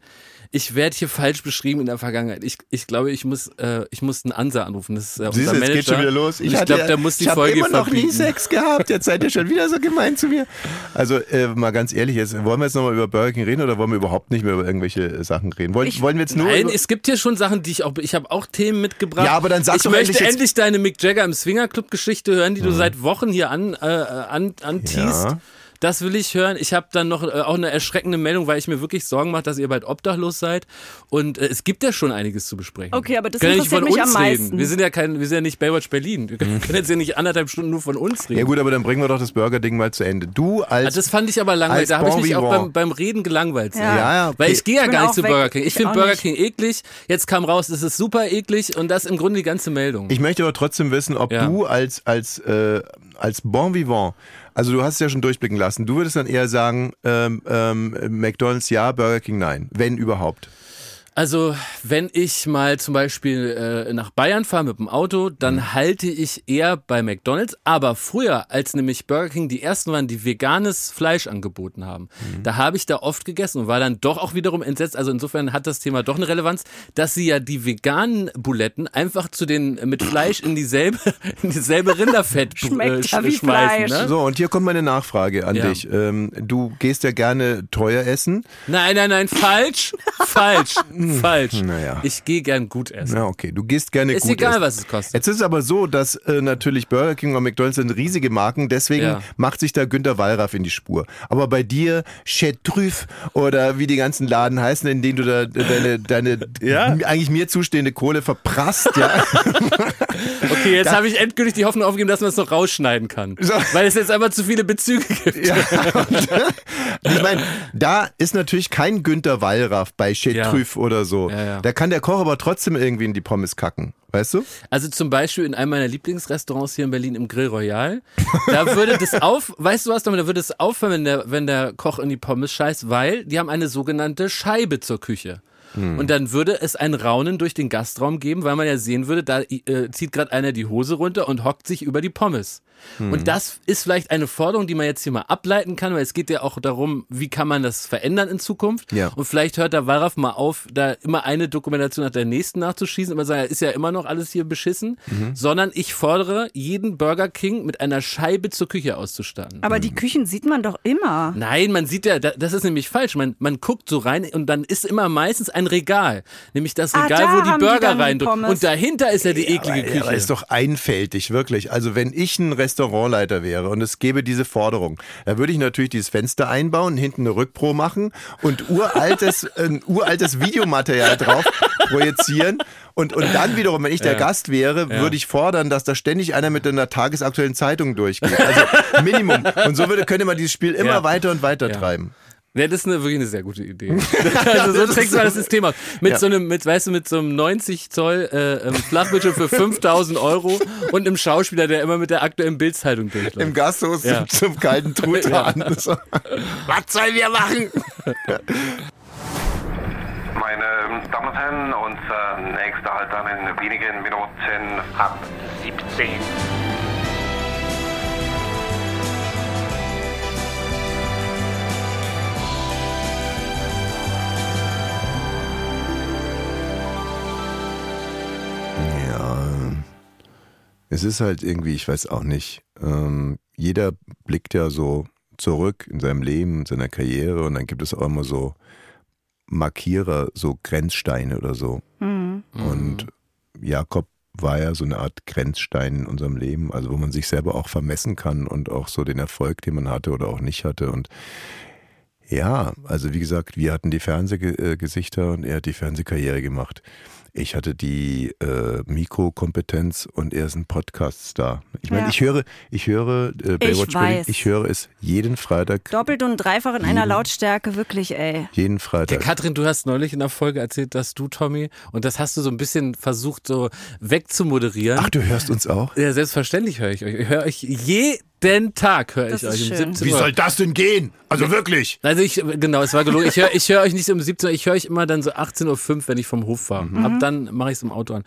D: Ich werde hier falsch beschrieben in der Vergangenheit. Ich, ich glaube, ich muss, äh, ich muss einen Ansa anrufen. Das ist äh,
A: Siehst
D: unser
A: jetzt
D: Manager.
A: geht schon wieder los.
D: Ich,
A: hatte
D: glaube, der muss die
A: ich hab
D: Folge
A: immer noch nie
D: verbieten.
A: Sex gehabt. Jetzt seid ihr schon wieder so gemein zu mir. Also äh, mal ganz ehrlich, jetzt, wollen wir jetzt nochmal über Burger King reden oder wollen wir überhaupt nicht mehr über irgendwelche äh, Sachen reden? Wollen,
C: Ich-
A: wollen wir jetzt nur
D: Nein, es gibt hier schon Sachen, die ich auch, ich habe auch Themen mitgebracht.
A: Ja, aber dann sag
D: Ich
A: doch
D: möchte
A: endlich
D: endlich,
A: jetzt-
D: deine Mick Jagger im Swingerclub Geschichte hören, die du seit Wochen hier an, äh, an, anteast.
A: Ja.
D: Das will ich hören. Ich habe dann noch äh, auch eine erschreckende Meldung, weil ich mir wirklich Sorgen mache, dass ihr bald obdachlos seid. Und äh, es gibt ja schon einiges zu besprechen.
C: Okay, aber das
D: wir können ja nicht
C: interessiert
D: von
C: mich
D: uns
C: am
D: reden.
C: meisten.
D: Wir sind ja kein, wir sind ja nicht Baywatch Berlin. Wir können können jetzt ja nicht anderthalb Stunden nur von uns reden.
A: ja gut, aber dann bringen wir doch das Burger-Ding mal zu Ende. Du
D: Ah,
A: als
D: Das fand ich aber langweilig. Da habe ich
A: Bon
D: mich auch beim, beim Reden gelangweilt.
C: Ja.
A: ja, ja, okay.
D: Weil ich gehe ja
C: Ich
D: gar nicht zu
C: weg.
D: Burger King. Ich
C: Ich
D: finde Burger
C: nicht.
D: King eklig. Jetzt kam raus, es ist super eklig und das ist im Grunde die ganze Meldung.
A: Ich möchte aber trotzdem wissen, ob
D: Ja.
A: du als, als, äh, als Bon Vivant, also du hast es ja schon durchblicken lassen, du würdest dann eher sagen, ähm, ähm, McDonalds ja, Burger King nein, wenn überhaupt.
D: Also, wenn ich mal zum Beispiel äh, nach Bayern fahre mit dem Auto, dann
A: Mhm.
D: halte ich eher bei McDonalds. Aber früher, als nämlich Burger King die ersten waren, die veganes Fleisch angeboten haben,
A: Mhm.
D: da habe ich da oft gegessen und war dann doch auch wiederum entsetzt. Also insofern hat das Thema doch eine Relevanz, dass sie ja die veganen Buletten einfach zu den mit Fleisch in dieselbe in dieselbe Rinderfett
C: Schmeckt ja
D: sch-
C: wie
D: schmeißen.
C: Fleisch.
D: Ne?
A: So, und hier kommt meine Nachfrage an
D: Ja.
A: dich. Ähm, du gehst ja gerne teuer essen.
D: Nein, nein, nein, falsch, falsch, falsch.
A: Naja.
D: Ich gehe gern gut essen.
A: Na okay, du gehst gerne
D: Ist
A: gut
D: egal,
A: essen.
D: was es kostet.
A: Jetzt ist es aber so, dass äh, natürlich Burger King und McDonalds sind riesige Marken, deswegen
D: Ja.
A: macht sich da Günter Wallraff in die Spur. Aber bei dir, Chez Trüff oder wie die ganzen Laden heißen, in denen du da deine, deine
D: Ja.
A: eigentlich mir zustehende Kohle verprasst, ja.
D: Okay, jetzt habe ich endgültig die Hoffnung aufgegeben, dass man es noch rausschneiden kann.
A: So.
D: Weil es jetzt einfach zu viele Bezüge gibt.
A: ja. Ich meine, da ist natürlich kein Günter Wallraff bei Chez
D: Ja.
A: Oder so.
D: Ja, ja.
A: Da kann der Koch aber trotzdem irgendwie in die Pommes kacken. Weißt du?
D: Also zum Beispiel in einem meiner Lieblingsrestaurants hier in Berlin im Grill Royal. Da würde das auf, weißt du was, Dominik, da würde es aufhören, wenn der, wenn der Koch in die Pommes scheißt, weil die haben eine sogenannte Scheibe zur Küche. Und dann würde es ein Raunen durch den Gastraum geben, weil man ja sehen würde, da äh, zieht gerade einer die Hose runter und hockt sich über die Pommes. Und das ist vielleicht eine Forderung, die man jetzt hier mal ableiten kann, weil es geht ja auch darum, wie kann man das verändern in Zukunft.
A: Ja.
D: Und vielleicht hört der Wallraff mal auf, da immer eine Dokumentation nach der nächsten nachzuschießen, immer sagen, ist ja immer noch alles hier beschissen, sondern ich fordere, jeden Burger King mit einer Scheibe zur Küche auszustatten.
C: Aber die Küchen sieht man doch immer.
D: Nein, man sieht ja, da- das ist nämlich falsch. Man, man guckt so rein und dann ist immer meistens ein Regal. Nämlich das
C: Ah,
D: Regal,
C: da
D: wo die Burger reindrücken. Und dahinter ist ja die eklige
A: Aber,
D: Küche.
A: aber ist doch einfältig, wirklich. Also wenn ich ein Restaurantleiter wäre und es gäbe diese Forderung, da würde ich natürlich dieses Fenster einbauen, hinten eine Rückpro machen und uraltes, ein uraltes Videomaterial drauf projizieren. Und, und dann wiederum, wenn ich der Gast wäre, würde ich fordern, dass da ständig einer mit einer tagesaktuellen Zeitung durchgeht. Also Minimum. Und so würde, könnte man dieses Spiel immer
D: Ja.
A: weiter und weiter
D: Ja.
A: treiben.
D: Ja, das ist eine, wirklich eine sehr gute Idee. also so trägst du mal das System aus. Mit
A: Ja.
D: so einem, mit, weißt du, mit so einem 90 Zoll äh, ähm, Flachbildschirm für 5000 Euro und einem Schauspieler, der immer mit der aktuellen Bildzeitung durchläuft.
A: Im Gasthaus
D: Ja.
A: zum, kalten Truthahn. So. Was sollen wir machen?
E: Meine Damen und Herren, unser nächster Halt dann in wenigen Minuten ab 17.
A: es ist halt irgendwie, ich weiß auch nicht. Ähm, jeder blickt ja so zurück in seinem Leben, in seiner Karriere und dann gibt es auch immer so Markierer, so Grenzsteine oder so. Und Jakob war ja so eine Art Grenzstein in unserem Leben, also wo man sich selber auch vermessen kann und auch so den Erfolg, den man hatte oder auch nicht hatte. Und ja, also wie gesagt, wir hatten die Fernsehgesichter und er hat die Fernsehkarriere gemacht. Ich hatte die äh, Mikrokompetenz und er ist ein Podcast-Star. Ich meine,
C: Ja.
A: ich höre, ich höre äh, Baywatch Berlin,
C: weiß.
A: ich höre es jeden Freitag,
C: Doppelt und dreifach in einer Lautstärke, wirklich, ey.
A: jeden
D: Der
A: Freitag.
D: Katrin, du hast neulich in der Folge erzählt, dass du, Tommy, und das hast du so ein bisschen versucht, so wegzumoderieren.
A: Ach, du hörst uns auch?
D: ja, selbstverständlich höre ich euch. Ich höre euch jeden Tag, höre ich euch um
C: schön.
D: 17
A: Wie
D: Uhr.
A: soll das denn gehen? Also wirklich?
D: Also ich, genau, es war gelogen. Ich höre ich hör euch nicht um 17 Uhr, ich höre euch immer dann so 18.05 Uhr, wenn ich vom Hof fahre.
C: Mhm.
D: Ab dann mache ich es im Auto an.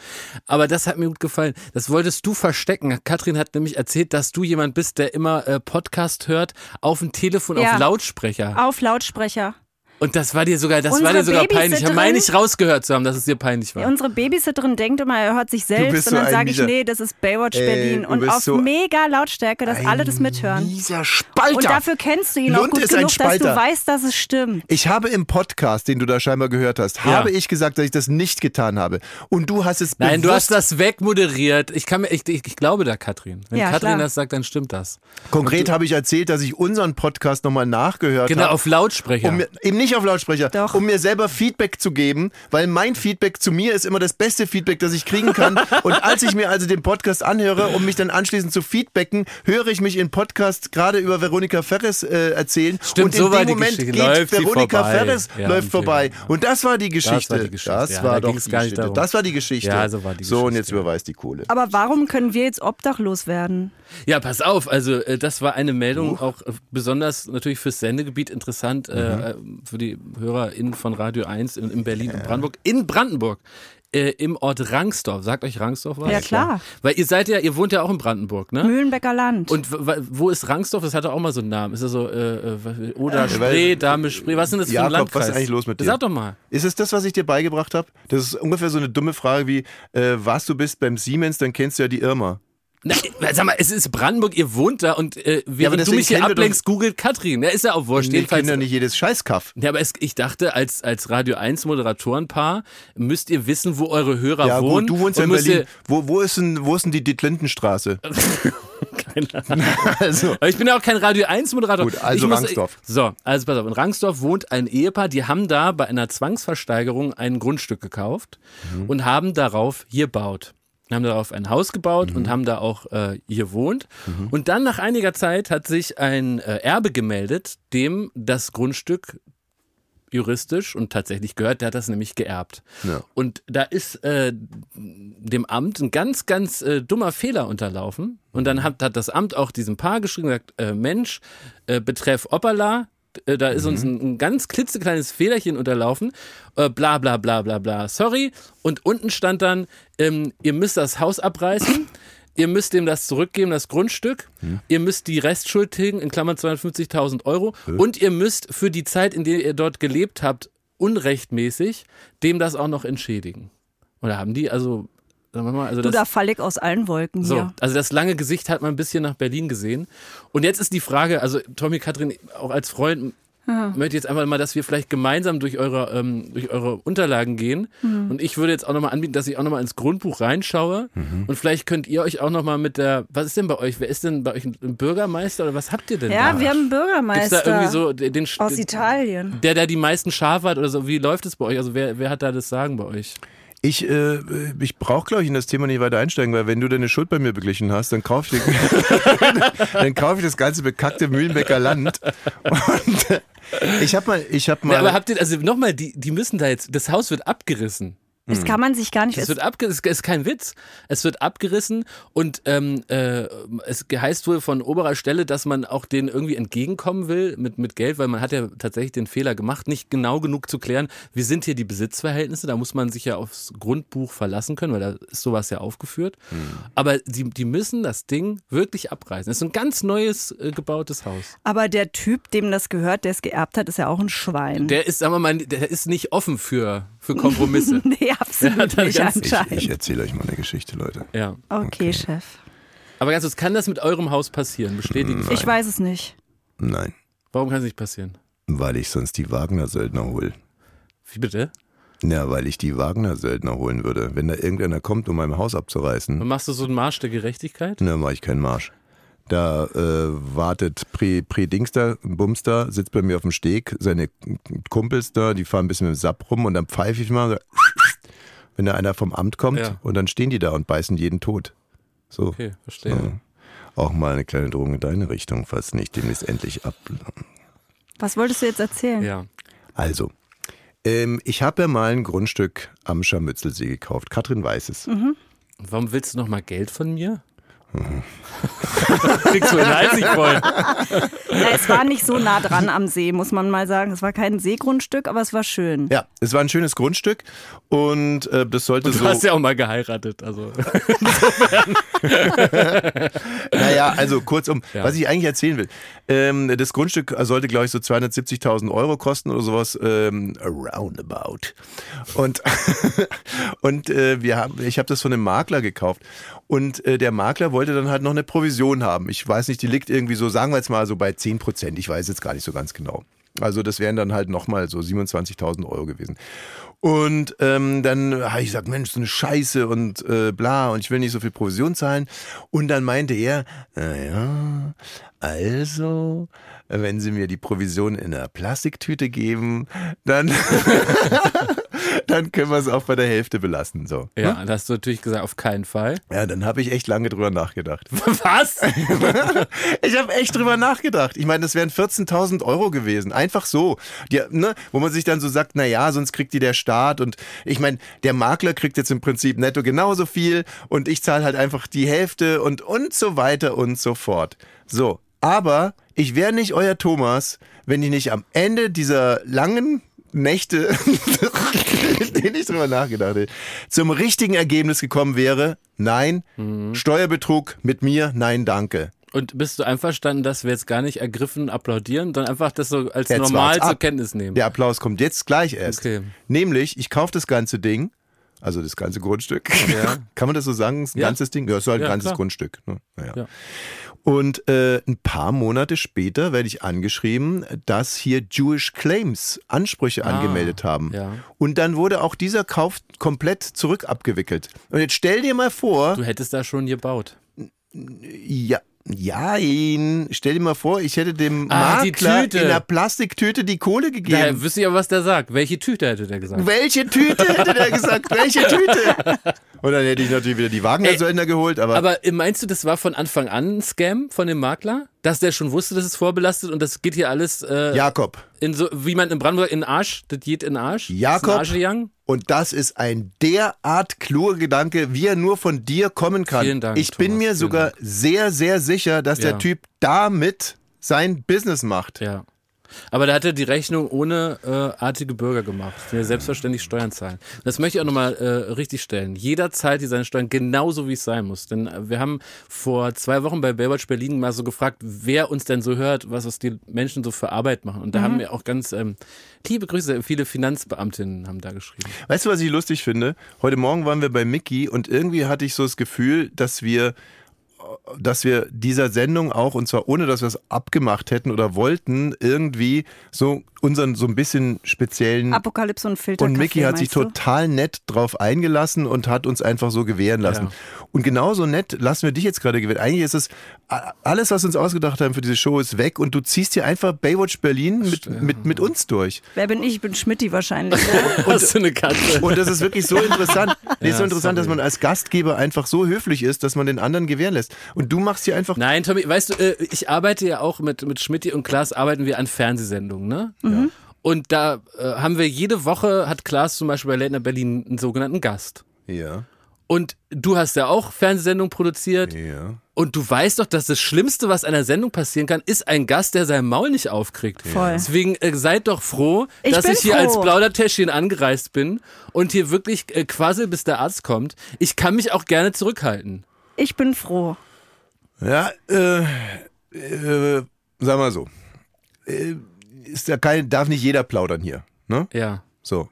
D: Aber das hat mir gut gefallen. Das wolltest du verstecken. Katrin hat nämlich erzählt, dass du jemand bist, der immer äh, Podcast hört, auf dem Telefon,
C: Ja.
D: auf Lautsprecher.
C: Auf Lautsprecher.
D: Und das war dir sogar, das war
C: Unsere
D: dir sogar peinlich. Ich meine ich rausgehört zu haben, dass es dir peinlich war.
C: Unsere Babysitterin denkt immer, er hört sich selbst und
A: so
C: dann sage ich, nee, das ist Baywatch
A: Ey,
C: Berlin. Und auf
A: so
C: mega Lautstärke, dass alle das mithören.
A: Dieser Spalter.
C: Und dafür kennst du ihn auch
A: Lund
C: gut
A: ist ein
C: genug, dass du weißt, dass es stimmt.
A: Ich habe im Podcast, den du da scheinbar gehört hast, habe ich gesagt, dass ich das nicht getan habe. Und du hast es
D: Nein, du hast das wegmoderiert. Ich kann mir, ich, ich, ich glaube da Katrin. Wenn
C: Ja,
D: Katrin
C: klar.
D: das sagt, dann stimmt das.
A: Konkret habe ich erzählt, dass ich unseren Podcast nochmal nachgehört
D: Genau,
A: habe.
D: auf Lautsprecher.
A: Um eben nicht auf Lautsprecher,
C: Doch.
A: um mir selber Feedback zu geben, weil mein Feedback zu mir ist immer das beste Feedback, das ich kriegen kann. Und als ich mir also den Podcast anhöre, um mich dann anschließend zu feedbacken, höre ich mich in Podcast gerade über Veronika Ferres äh, erzählen.
D: Stimmt,
A: und in
D: so war
A: dem
D: die
A: Moment
D: Geschichte.
A: geht Veronika
D: vorbei.
A: Ferres
D: Ja,
A: läuft
D: im
A: vorbei. Und das war die Geschichte.
D: war die Geschichte,
A: Das
D: ja,
A: war
D: da
A: doch
D: ging's
A: die
D: nicht
A: Geschichte. Das war die Geschichte.
D: Ja, so war die
A: So, und
D: Geschichte.
A: jetzt überweist die Kohle.
C: Aber warum können wir jetzt obdachlos werden?
D: Ja, pass auf, also äh, das war eine Meldung auch äh, besonders natürlich fürs Sendegebiet interessant, äh, äh, für die HörerInnen von Radio 1 in, in Berlin und Brandenburg. In Brandenburg, äh, im Ort Rangsdorf. Sagt euch Rangsdorf was?
C: Ja, klar.
D: Weil ihr seid ja, ihr wohnt ja auch in Brandenburg, ne?
C: Mühlenbecker Land.
D: Und wo ist Rangsdorf? Das hat doch auch mal so einen Namen. Ist das so, äh, äh, Oder Spree, Dame Spree? Was ist denn das für ein
A: Jakob,
D: Landkreis?
A: was ist eigentlich los mit dir?
D: Sag doch mal.
A: Ist es das, was ich dir beigebracht habe? Das ist ungefähr so eine dumme Frage wie, äh, was du bist beim Siemens, dann kennst du ja die Irma.
D: Na, sag mal, es ist Brandenburg, ihr wohnt da und äh, während du
A: deswegen
D: mich hier
A: doch-
D: ablenkst, googelt Katrin. Ja, ist ja auch wurscht.
A: Wir
D: Jedenfalls,
A: kennen ja nicht jedes Scheißkaff.
D: Ja, aber es, ich dachte, als, als Radio 1 Moderatorenpaar müsst ihr wissen, wo eure Hörer
A: Ja
D: wohnen.
A: gut, du wohnst ja in Berlin. Wo, wo, ist denn, wo ist denn die Dietlindenstraße?
D: Keine Ahnung.
A: also,
D: Aber ich bin ja auch kein Radio 1 Moderator.
A: Gut, also
D: ich muss,
A: Rangsdorf.
D: So, also pass auf. In Rangsdorf wohnt ein Ehepaar, die haben da bei einer Zwangsversteigerung ein Grundstück gekauft
A: Mhm.
D: und haben darauf gebaut. Haben darauf ein Haus gebaut
A: Mhm.
D: und haben da auch äh, gewohnt. Und dann nach einiger Zeit hat sich ein äh, Erbe gemeldet, dem das Grundstück juristisch und tatsächlich gehört, der hat das nämlich geerbt.
A: Ja.
D: Und da ist äh, dem Amt ein ganz, ganz äh, dummer Fehler unterlaufen. Und dann hat, hat das Amt auch diesem Paar geschrieben, gesagt, äh, Mensch, äh, betreff Äh, da ist uns ein, ein ganz klitzekleines Fehlerchen unterlaufen, äh, bla bla bla bla bla, sorry. Und unten stand dann, ähm, ihr müsst das Haus abreißen, ihr müsst dem das zurückgeben, das Grundstück, ihr müsst die Restschuld tilgen, in Klammern 250.000 Euro, und ihr müsst für die Zeit, in der ihr dort gelebt habt, unrechtmäßig, dem das auch noch entschädigen. Oder haben die, also, also
C: du
D: das,
C: da fallig aus allen Wolken
D: so,
C: hier.
D: also das lange Gesicht hat man ein bisschen nach Berlin gesehen. Und jetzt ist die Frage, also Tommy, Katrin, auch als Freund, möchte jetzt einfach mal, dass wir vielleicht gemeinsam durch eure, ähm, durch eure Unterlagen gehen.
C: Mhm.
D: Und ich würde jetzt auch nochmal anbieten, dass ich auch nochmal ins Grundbuch reinschaue.
A: Mhm.
D: Und vielleicht könnt ihr euch auch nochmal mit der, was ist denn bei euch? Wer ist denn bei euch ein Bürgermeister oder was habt ihr denn
C: Ja,
D: da?
C: wir haben einen
D: Gibt's
C: Bürgermeister
D: da irgendwie so den, den
C: aus Italien.
D: der, der die meisten Schafe hat oder so? Wie läuft es bei euch? Also wer, wer hat da das Sagen bei euch?
A: Ich, äh, ich brauche, glaube ich, in das Thema nicht weiter einsteigen, weil wenn du deine Schuld bei mir beglichen hast, dann kaufe ich, dann kauf ich das ganze bekackte Mühlenbecker Land. Und äh, ich habe mal, ich habe mal.
D: Ja, aber habt ihr, also nochmal, die, die müssen da jetzt, das Haus wird abgerissen.
C: Das kann man sich gar nicht.
D: Es wird abgerissen, es ist kein Witz. Es wird abgerissen und ähm, äh, es heißt wohl von oberer Stelle, dass man auch denen irgendwie entgegenkommen will mit, mit Geld, weil man hat ja tatsächlich den Fehler gemacht, nicht genau genug zu klären, wie sind hier die Besitzverhältnisse. Da muss man sich ja aufs Grundbuch verlassen können, weil da ist sowas ja aufgeführt. Aber die, die müssen das Ding wirklich abreißen. Es ist ein ganz neues äh, gebautes Haus.
C: Aber der Typ, dem das gehört, der es geerbt hat, ist ja auch ein Schwein.
D: Der ist, sagen wir mal, der ist nicht offen für, für Kompromisse.
C: nee, absolut
D: Ja,
C: nicht
D: ganz-
A: ich,
C: anscheinend.
A: ich erzähle euch mal eine Geschichte, Leute.
D: ja.
C: okay, Chef.
D: Aber ganz kurz, kann das mit eurem Haus passieren? Bestätigen Sie.
C: Ich weiß es nicht.
A: Nein,
D: Warum kann es nicht passieren?
A: weil ich sonst die Wagner-Söldner hol.
D: Wie bitte?
A: Ja, weil ich die Wagner-Söldner holen würde. Wenn da irgendeiner kommt, um mein Haus abzureißen,
D: Und machst du so einen Marsch der Gerechtigkeit?
A: Ne, mache ich keinen Marsch. Da äh, wartet Pre, Pre Dingster, Bumster, sitzt bei mir auf dem Steg, seine Kumpels da, die fahren ein bisschen mit dem Sapp rum und dann pfeife ich mal, so, wenn da einer vom Amt kommt
D: Ja.
A: und dann stehen die da und beißen jeden tot. So.
D: Okay, verstehe.
A: Ja. Auch mal eine kleine Drohung in deine Richtung, falls nicht demnächst endlich ab.
C: Was wolltest du jetzt erzählen?
D: Ja.
A: Also, ähm, ich habe ja mal ein Grundstück am Scharmützelsee gekauft. Katrin weiß es.
C: Mhm.
D: Und Warum willst du noch mal Geld von mir? Kriegst du Hals nicht voll.
C: Ja, es war nicht so nah dran am See, muss man mal sagen. Es war kein Seegrundstück, aber es war schön.
A: Ja, es war ein schönes Grundstück und äh, das sollte
D: Du
A: so.
D: hast ja auch mal geheiratet. Also.
A: Naja, Naja, also kurzum,
D: Ja.
A: was ich eigentlich erzählen will. Ähm, das Grundstück sollte, glaube ich, so 270.000 Euro kosten oder sowas. Ähm, roundabout. Und, und äh, wir haben, ich habe das von einem Makler gekauft. Und äh, der Makler wollte dann halt noch eine Provision haben. Ich weiß nicht, die liegt irgendwie so, sagen wir jetzt mal so bei 10 Prozent. Ich weiß jetzt gar nicht so ganz genau. Also das wären dann halt nochmal so 27.000 Euro gewesen. Und ähm, dann habe ich gesagt, Mensch, so eine Scheiße und äh, bla und ich will nicht so viel Provision zahlen. Und dann meinte er, naja, also, wenn Sie mir die Provision in einer Plastiktüte geben, dann, dann können wir es auch bei der Hälfte belassen. So.
D: Ja, da hast du natürlich gesagt, auf keinen Fall.
A: Ja, dann habe ich echt lange drüber nachgedacht.
D: Was?
A: Ich habe echt drüber nachgedacht. Ich meine, das wären 14.000 Euro gewesen. Einfach so. Die, ne, wo man sich dann so sagt, na ja, sonst kriegt die der Staat. Und ich meine, der Makler kriegt jetzt im Prinzip netto genauso viel und ich zahle halt einfach die Hälfte und, und so weiter und so fort. So. Aber ich wäre nicht euer Thomas, wenn ich nicht am Ende dieser langen Nächte, in denen ich drüber nachgedacht hätte, zum richtigen Ergebnis gekommen wäre, nein, Steuerbetrug mit mir, nein, danke.
D: Und bist du einverstanden, dass wir jetzt gar nicht ergriffen applaudieren, sondern einfach das so als
A: Jetzt
D: normal zur. Kenntnis nehmen?
A: Der Applaus kommt jetzt gleich erst.
D: Okay.
A: Nämlich, ich kaufe das ganze Ding, also das ganze Grundstück.
D: Ja.
A: Kann man das so sagen? Das ist ein
D: Ja.
A: ganzes Ding? Ja, ist halt ein
D: Ja,
A: ganzes
D: klar.
A: Grundstück. Ne? Naja.
D: Ja.
A: Und äh, ein paar Monate später werde ich angeschrieben, dass hier Jewish Claims Ansprüche angemeldet haben.
D: Ah.
A: Und dann wurde auch dieser Kauf komplett zurückabgewickelt. Und jetzt stell dir mal vor,
D: Du hättest da schon gebaut.
A: ja, Jein. Stell dir mal vor, ich hätte dem
D: Ah, die
A: Makler
D: Tüte.
A: in einer Plastiktüte die Kohle gegeben.
D: Ja, wüsste ich aber, was der sagt. Welche Tüte hätte der gesagt?
A: Welche Tüte hätte der gesagt? Welche Tüte? Und dann hätte ich natürlich wieder die Wagner-Söldner geholt, aber,
D: Aber meinst du, das war von Anfang an ein Scam von dem Makler? Dass der schon wusste, dass es vorbelastet und das geht hier alles äh,
A: Jakob.
D: in so, wie man in Brandenburg in den Arsch, das geht in den Arsch?
A: Jakob.
D: Das ist ein Arsch gegangen?
A: Und das ist ein derart kluger Gedanke, wie er nur von dir kommen kann.
D: Vielen Dank,
A: ich bin
D: Thomas,
A: mir sogar sehr, sehr sicher, dass
D: Ja.
A: der Typ damit sein Business macht.
D: Ja. Aber da hat er die Rechnung ohne äh, artige Bürger gemacht, die ja selbstverständlich Steuern zahlen. Das möchte ich auch nochmal äh, richtig stellen. Jeder zahlt hier seine Steuern genauso, wie es sein muss. Denn äh, wir haben vor zwei Wochen bei Baywatch Berlin mal so gefragt, wer uns denn so hört, was es die Menschen so für Arbeit machen. Und da haben wir auch ganz ähm, liebe Grüße, viele Finanzbeamtinnen haben da geschrieben.
A: Weißt du, was ich lustig finde? Heute Morgen waren wir bei Mickey und irgendwie hatte ich so das Gefühl, dass wir dass wir dieser Sendung auch, und zwar ohne, dass wir es abgemacht hätten oder wollten, irgendwie so unseren so ein bisschen speziellen
C: Apokalypse und Filter.
A: Und Mickey hat sich total nett drauf eingelassen und hat uns einfach so gewähren lassen.
D: Ja.
A: Und genauso nett lassen wir dich jetzt gerade gewähren. Eigentlich ist es, alles, was wir uns ausgedacht haben für diese Show, ist weg und du ziehst hier einfach Baywatch Berlin mit, mit, mit uns durch.
C: Wer bin ich? Ich bin Schmidti wahrscheinlich. Ja?
D: Hast du eine Katze?
A: Und das ist wirklich so interessant. Nee,
D: Ja,
A: so interessant, dass
D: sorry.
A: man als Gastgeber einfach so höflich ist, dass man den anderen gewähren lässt. Und du machst hier einfach.
D: Nein, Tommy, weißt du, äh, ich arbeite ja auch mit, mit Schmidti und Klaas arbeiten wir an Fernsehsendungen, ne? Und da äh, haben wir jede Woche, hat Klaas zum Beispiel bei Late Night Berlin einen sogenannten Gast.
A: Ja,
D: Und du hast ja auch Fernsehsendungen produziert.
A: ja.
D: Und du weißt doch, dass das Schlimmste, was einer Sendung passieren kann, ist ein Gast, der sein Maul nicht aufkriegt.
C: Voll.
D: Deswegen äh, seid doch froh,
C: Ich
D: dass ich hier
C: froh.
D: als Plaudertäschchen angereist bin und hier wirklich äh, quassel, bis der Arzt kommt. Ich kann mich auch gerne zurückhalten.
C: Ich bin froh.
A: Ja, äh, äh, sag mal so. Äh, ist ja kein, darf nicht jeder plaudern hier. Ne?
D: Ja.
A: So.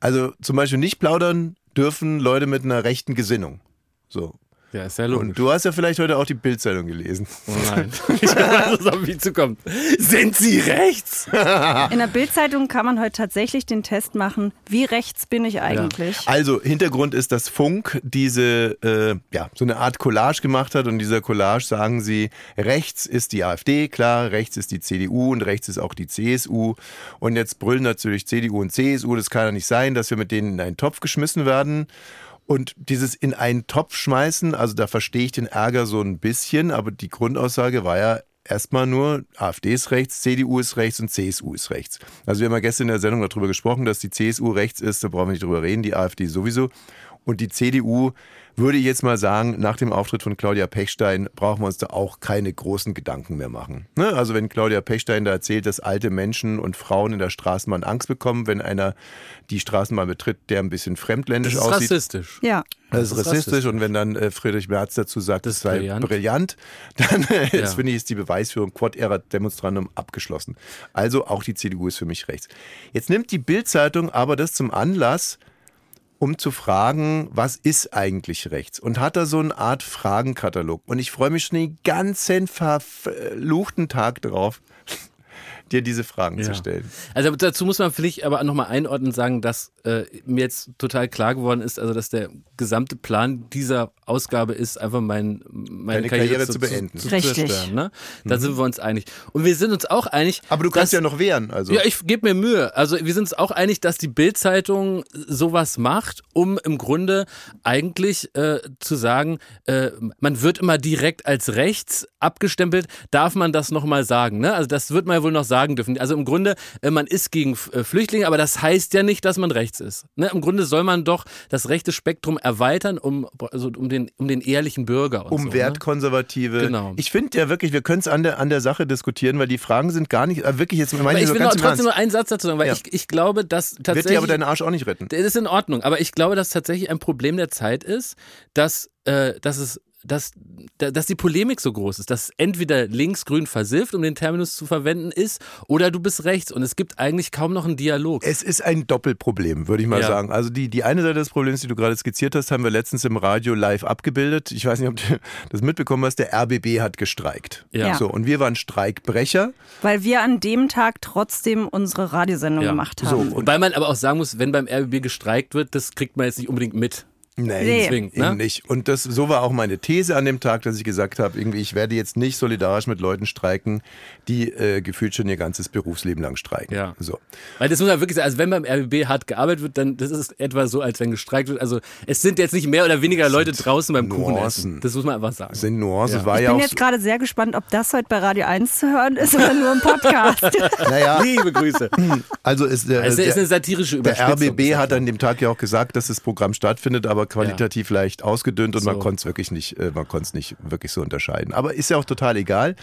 A: Also zum Beispiel nicht plaudern dürfen Leute mit einer rechten Gesinnung. So.
D: Ja, ist ja logisch.
A: Und du hast ja vielleicht heute auch die Bildzeitung gelesen.
D: Oh nein. Ich weiß, was auf mich zukommt. Sind Sie rechts?
C: In der Bildzeitung kann man heute tatsächlich den Test machen, wie rechts bin ich eigentlich.
A: Also Hintergrund ist, dass Funk diese äh, ja so eine Art Collage gemacht hat und in dieser Collage sagen sie, rechts ist die AfD, klar, rechts ist die CDU und rechts ist auch die CSU und jetzt brüllen natürlich CDU und CSU, das kann ja nicht sein, dass wir mit denen in einen Topf geschmissen werden. Und dieses in einen Topf schmeißen, also da verstehe ich den Ärger so ein bisschen, aber die Grundaussage war ja erstmal nur, AfD ist rechts, CDU ist rechts und CSU ist rechts. Also wir haben ja gestern in der Sendung darüber gesprochen, dass die CSU rechts ist, da brauchen wir nicht drüber reden, die AfD sowieso. Und die CDU würde ich jetzt mal sagen, nach dem Auftritt von Claudia Pechstein brauchen wir uns da auch keine großen Gedanken mehr machen. Ne? Also wenn Claudia Pechstein da erzählt, dass alte Menschen und Frauen in der Straßenbahn Angst bekommen, wenn einer die Straßenbahn betritt, der ein bisschen fremdländisch
D: Das ist
A: aussieht.
D: rassistisch.
C: Ja.
A: Das ist
D: Das ist
A: rassistisch
D: rassistisch.
A: und wenn dann äh, Friedrich Merz dazu sagt,
D: Das
A: sei
D: brillant.
A: brillant, dann äh,
D: Ja.
A: finde ich, ist die Beweisführung Quod erat demonstrandum abgeschlossen. Also auch die CDU ist für mich rechts. Jetzt nimmt die Bild-Zeitung aber das zum Anlass, um zu fragen, was ist eigentlich rechts? Und hat da so eine Art Fragenkatalog. Und ich freue mich schon den ganzen verfluchten Tag drauf, dir diese Fragen zu
D: Ja.
A: stellen.
D: Also dazu muss man vielleicht aber nochmal einordnen sagen, dass äh, mir jetzt total klar geworden ist, also dass der gesamte Plan dieser Ausgabe ist, einfach mein, meine
A: Deine
D: Karriere,
A: Karriere
D: zu,
A: zu beenden.
D: Zu, zu
C: Richtig.
D: zerstören. Ne? Da sind wir uns einig. Und wir sind uns auch einig.
A: Aber du kannst
D: dass,
A: ja noch wehren. Also.
D: Ja, ich gebe mir Mühe. Also wir sind uns auch einig, dass die Bild-Zeitung sowas macht, um im Grunde eigentlich äh, zu sagen, äh, man wird immer direkt als rechts abgestempelt. Darf man das nochmal sagen? Ne? Also das wird man ja wohl noch sagen dürfen. Also im Grunde, äh, man ist gegen äh, Flüchtlinge, aber das heißt ja nicht, dass man rechts ist. Ne? Im Grunde soll man doch das rechte Spektrum erweitern, um, also um, den, um den ehrlichen Bürger.
A: Um
D: so, ne?
A: Wertkonservative.
D: Genau.
A: Ich finde ja wirklich, wir können es an der, an der Sache diskutieren, weil die Fragen sind gar nicht, äh, wirklich jetzt meine ich
D: will trotzdem
A: Ernst.
D: nur einen Satz dazu sagen, weil
A: Ja.
D: ich, ich glaube, dass tatsächlich...
A: Wird dir aber deinen Arsch auch nicht retten.
D: Das ist in Ordnung, aber ich glaube, dass tatsächlich ein Problem der Zeit ist, dass, äh, dass es dass, dass die Polemik so groß ist, dass entweder links-grün versifft, um den Terminus zu verwenden, ist, oder du bist rechts. Und es gibt eigentlich kaum noch einen Dialog.
A: Es ist ein Doppelproblem, würde ich mal
D: Ja.
A: sagen. Also die, die eine Seite des Problems, die du gerade skizziert hast, haben wir letztens im Radio live abgebildet. Ich weiß nicht, ob du das mitbekommen hast. Der RBB hat gestreikt.
D: Ja.
A: So, und wir waren Streikbrecher.
C: Weil wir an dem Tag trotzdem unsere Radiosendung
D: Ja.
C: gemacht
A: So,
C: haben.
A: und
D: Wobei man aber auch sagen muss, wenn beim RBB gestreikt wird, das kriegt man jetzt nicht unbedingt mit.
A: Nein,
C: Nee.
D: Zwingend,
A: eben
D: ne?
A: nicht. Und das, so war auch meine These an dem Tag, dass ich gesagt habe, irgendwie, ich werde jetzt nicht solidarisch mit Leuten streiken, die äh, gefühlt schon ihr ganzes Berufsleben lang streiken.
D: Ja.
A: So.
D: Weil das muss man wirklich sagen, also wenn beim RBB hart gearbeitet wird, dann das ist etwa so, als wenn gestreikt wird. Also es sind jetzt nicht mehr oder weniger Leute draußen beim
A: Nuancen.
D: Kuchenessen. Das muss man einfach sagen.
A: Das sind Nuancen.
D: Ja.
A: War
C: Ich
A: ja
C: bin
A: auch
C: jetzt
A: so,
C: gerade sehr gespannt, ob das heute bei Radio 1 zu hören ist oder nur im Podcast.
A: naja,
D: Liebe Grüße.
A: also ist der,
D: Es ist
A: der,
D: eine satirische
A: der
D: Überspitzung.
A: RBB hat an dem Tag ja auch gesagt, dass das Programm stattfindet, aber qualitativ leicht ausgedünnt und man
D: So.
A: konnte es wirklich nicht, äh, man konnte es nicht wirklich so unterscheiden. Aber ist ja auch total egal.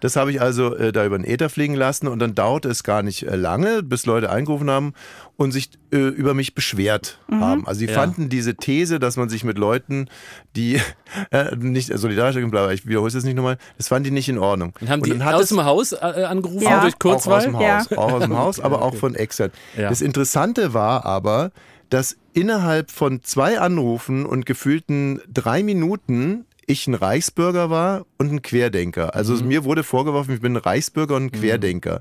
A: Das habe ich also äh, da über den Äther fliegen lassen und dann dauerte es gar nicht äh, lange, bis Leute eingerufen haben und sich über mich beschwert haben. Also sie
D: Ja.
A: fanden diese These, dass man sich mit Leuten, die äh, nicht solidarisch sind, ich wiederhole es jetzt nicht nochmal, das fanden die nicht in Ordnung.
D: Und haben die
A: hat
D: aus dem Haus angerufen
C: Ja.
D: durch
A: auch aus dem Haus,
C: Ja.
A: auch aus dem Haus, aber auch von extern.
D: Ja.
A: Das Interessante war aber, dass innerhalb von zwei Anrufen und gefühlten drei Minuten ich ein Reichsbürger war und ein Querdenker. Also
D: Mhm.
A: mir wurde vorgeworfen, ich bin ein Reichsbürger und ein Querdenker.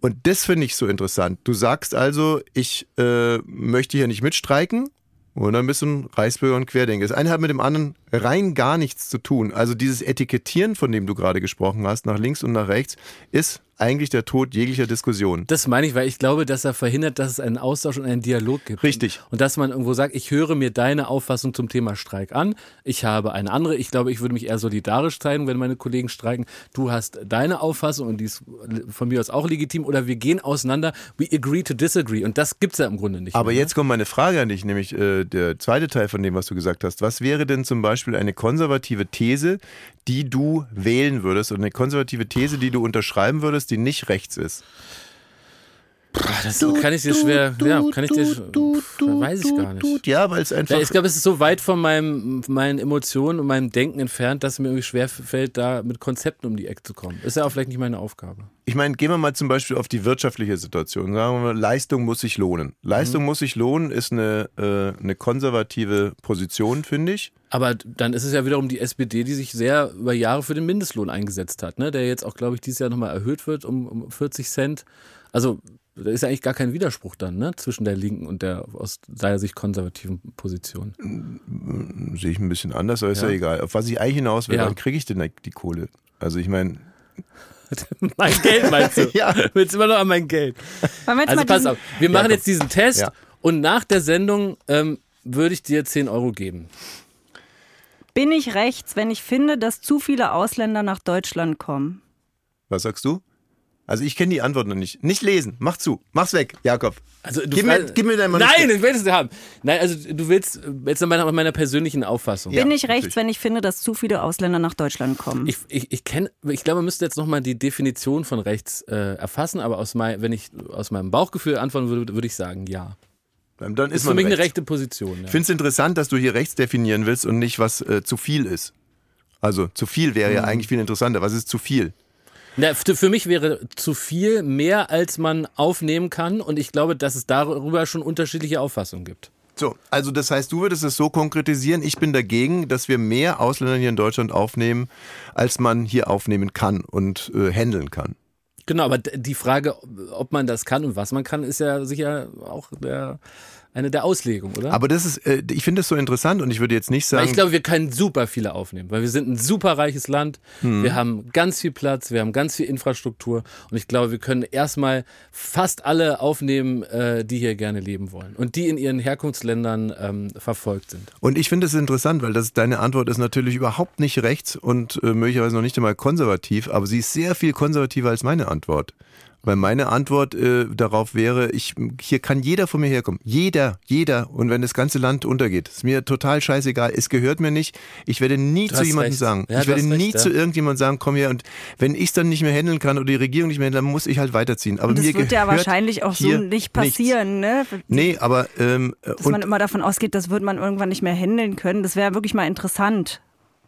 A: Und das finde ich so interessant. Du sagst also, ich äh, möchte hier nicht mitstreiken. Und dann bist du ein Reichsbürger und Querdenker. Das eine hat mit dem anderen rein gar nichts zu tun. Also dieses Etikettieren, von dem du gerade gesprochen hast, nach links und nach rechts, ist eigentlich der Tod jeglicher Diskussion.
D: Das meine ich, weil ich glaube, dass er verhindert, dass es einen Austausch und einen Dialog gibt.
A: Richtig.
D: Und dass man irgendwo sagt, ich höre mir deine Auffassung zum Thema Streik an. Ich habe eine andere. Ich glaube, ich würde mich eher solidarisch zeigen, wenn meine Kollegen streiken. Du hast deine Auffassung und die ist von mir aus auch legitim. Oder wir gehen auseinander. We agree to disagree. Und das gibt's ja im Grunde nicht.
A: Aber
D: mehr, ne?
A: jetzt kommt meine Frage an dich, nämlich äh, der zweite Teil von dem, was du gesagt hast. Was wäre denn zum Beispiel eine konservative These, die du wählen würdest und eine konservative These, die du unterschreiben würdest, die nicht rechts ist?
D: Das kann ich dir schwer, ja, kann ich dir, weiß ich gar nicht.
A: Ja, weil es einfach.
D: Ja, ich glaube, es ist so weit von meinem, meinen Emotionen und meinem Denken entfernt, dass es mir irgendwie schwer fällt, da mit Konzepten um die Ecke zu kommen. Ist ja auch vielleicht nicht meine Aufgabe.
A: Ich meine, gehen wir mal zum Beispiel auf die wirtschaftliche Situation. Sagen wir mal, Leistung muss sich lohnen. Leistung muss sich lohnen ist eine, äh, eine konservative Position, finde ich.
D: Aber dann ist es ja wiederum die SPD, die sich sehr über Jahre für den Mindestlohn eingesetzt hat, ne? der jetzt auch, glaube ich, dieses Jahr nochmal erhöht wird um, um 40 Cent. Also da ist ja eigentlich gar kein Widerspruch dann ne? zwischen der linken und der aus seiner Sicht konservativen Position.
A: Sehe ich ein bisschen anders, aber ist ja,
D: Ja.
A: egal. Auf was ich eigentlich hinaus will,
D: Ja.
A: wann kriege ich denn die Kohle? Also ich meine,
D: mein Geld meinst du?
A: Ja.
D: Willst immer noch an mein Geld? Also
C: mal
D: pass auf, wir machen
A: komm.
D: jetzt diesen Test
A: Ja.
D: und nach der Sendung ähm, würde ich dir 10 Euro geben.
C: Bin ich rechts, wenn ich finde, dass zu viele Ausländer nach Deutschland kommen?
A: was sagst du? Also ich kenne die Antwort noch nicht. Nicht lesen. Mach zu. Mach's weg, Jakob.
D: Also du
A: Gib mir- gib mir dein
D: Nein,
A: Manuskript.
D: ich will es haben. Nein, also du willst jetzt nach meiner, meiner persönlichen Auffassung.
A: Ja,
C: Bin ich rechts,
A: natürlich.
C: wenn ich finde, dass zu viele Ausländer nach Deutschland kommen?
D: Ich, ich, ich kenne, ich glaube, man müsste jetzt nochmal die Definition von rechts äh, erfassen, aber aus mein, wenn ich aus meinem Bauchgefühl antworten würde, würde ich sagen, ja.
A: Dann
D: Das
A: ist
D: ist für mich eine
A: rechts.
D: rechte Position. Ja.
A: Ich finde es interessant, dass du hier rechts definieren willst und nicht, was äh, zu viel ist. Also zu viel wäre
D: Mhm.
A: ja eigentlich viel interessanter. Was ist zu viel?
D: Na, für mich wäre zu viel mehr, als man aufnehmen kann und ich glaube, dass es darüber schon unterschiedliche Auffassungen gibt.
A: So, also das heißt, du würdest es so konkretisieren, ich bin dagegen, dass wir mehr Ausländer hier in Deutschland aufnehmen, als man hier aufnehmen kann und äh, handeln kann.
D: Genau, aber die Frage, ob man das kann und was man kann, ist ja sicher auch der, eine der Auslegungen, oder?
A: Aber das ist, äh, ich finde das so interessant und ich würde jetzt nicht
D: Weil
A: sagen,
D: ich glaube, wir können super viele aufnehmen, weil wir sind ein super reiches Land.
A: Hm.
D: Wir haben ganz viel Platz, wir haben ganz viel Infrastruktur und ich glaube, wir können erstmal fast alle aufnehmen, äh, die hier gerne leben wollen und die in ihren Herkunftsländern ähm, verfolgt sind.
A: und ich finde es interessant, weil das deine Antwort ist natürlich überhaupt nicht rechts und äh, möglicherweise noch nicht einmal konservativ, aber sie ist sehr viel konservativer als meine Antwort. Weil meine Antwort äh, darauf wäre, ich, hier kann jeder von mir herkommen. Jeder, jeder. Und wenn das ganze Land untergeht, ist mir total scheißegal. Es gehört mir nicht. Ich werde nie
D: Du
A: zu jemandem
D: recht.
A: sagen.
D: Ja,
A: ich werde nie
D: recht,
A: zu
D: ja.
A: irgendjemandem sagen, komm her. Und wenn ich es dann nicht mehr handeln kann oder die Regierung nicht mehr handeln, dann muss ich halt weiterziehen. Aber
C: Und das
A: mir
C: wird ja wahrscheinlich auch so nicht
A: nichts.
C: passieren, ne?
A: Nee, aber ähm,
C: Dass
A: und,
C: man immer davon ausgeht, das wird man irgendwann nicht mehr handeln können. Das wäre wirklich mal interessant.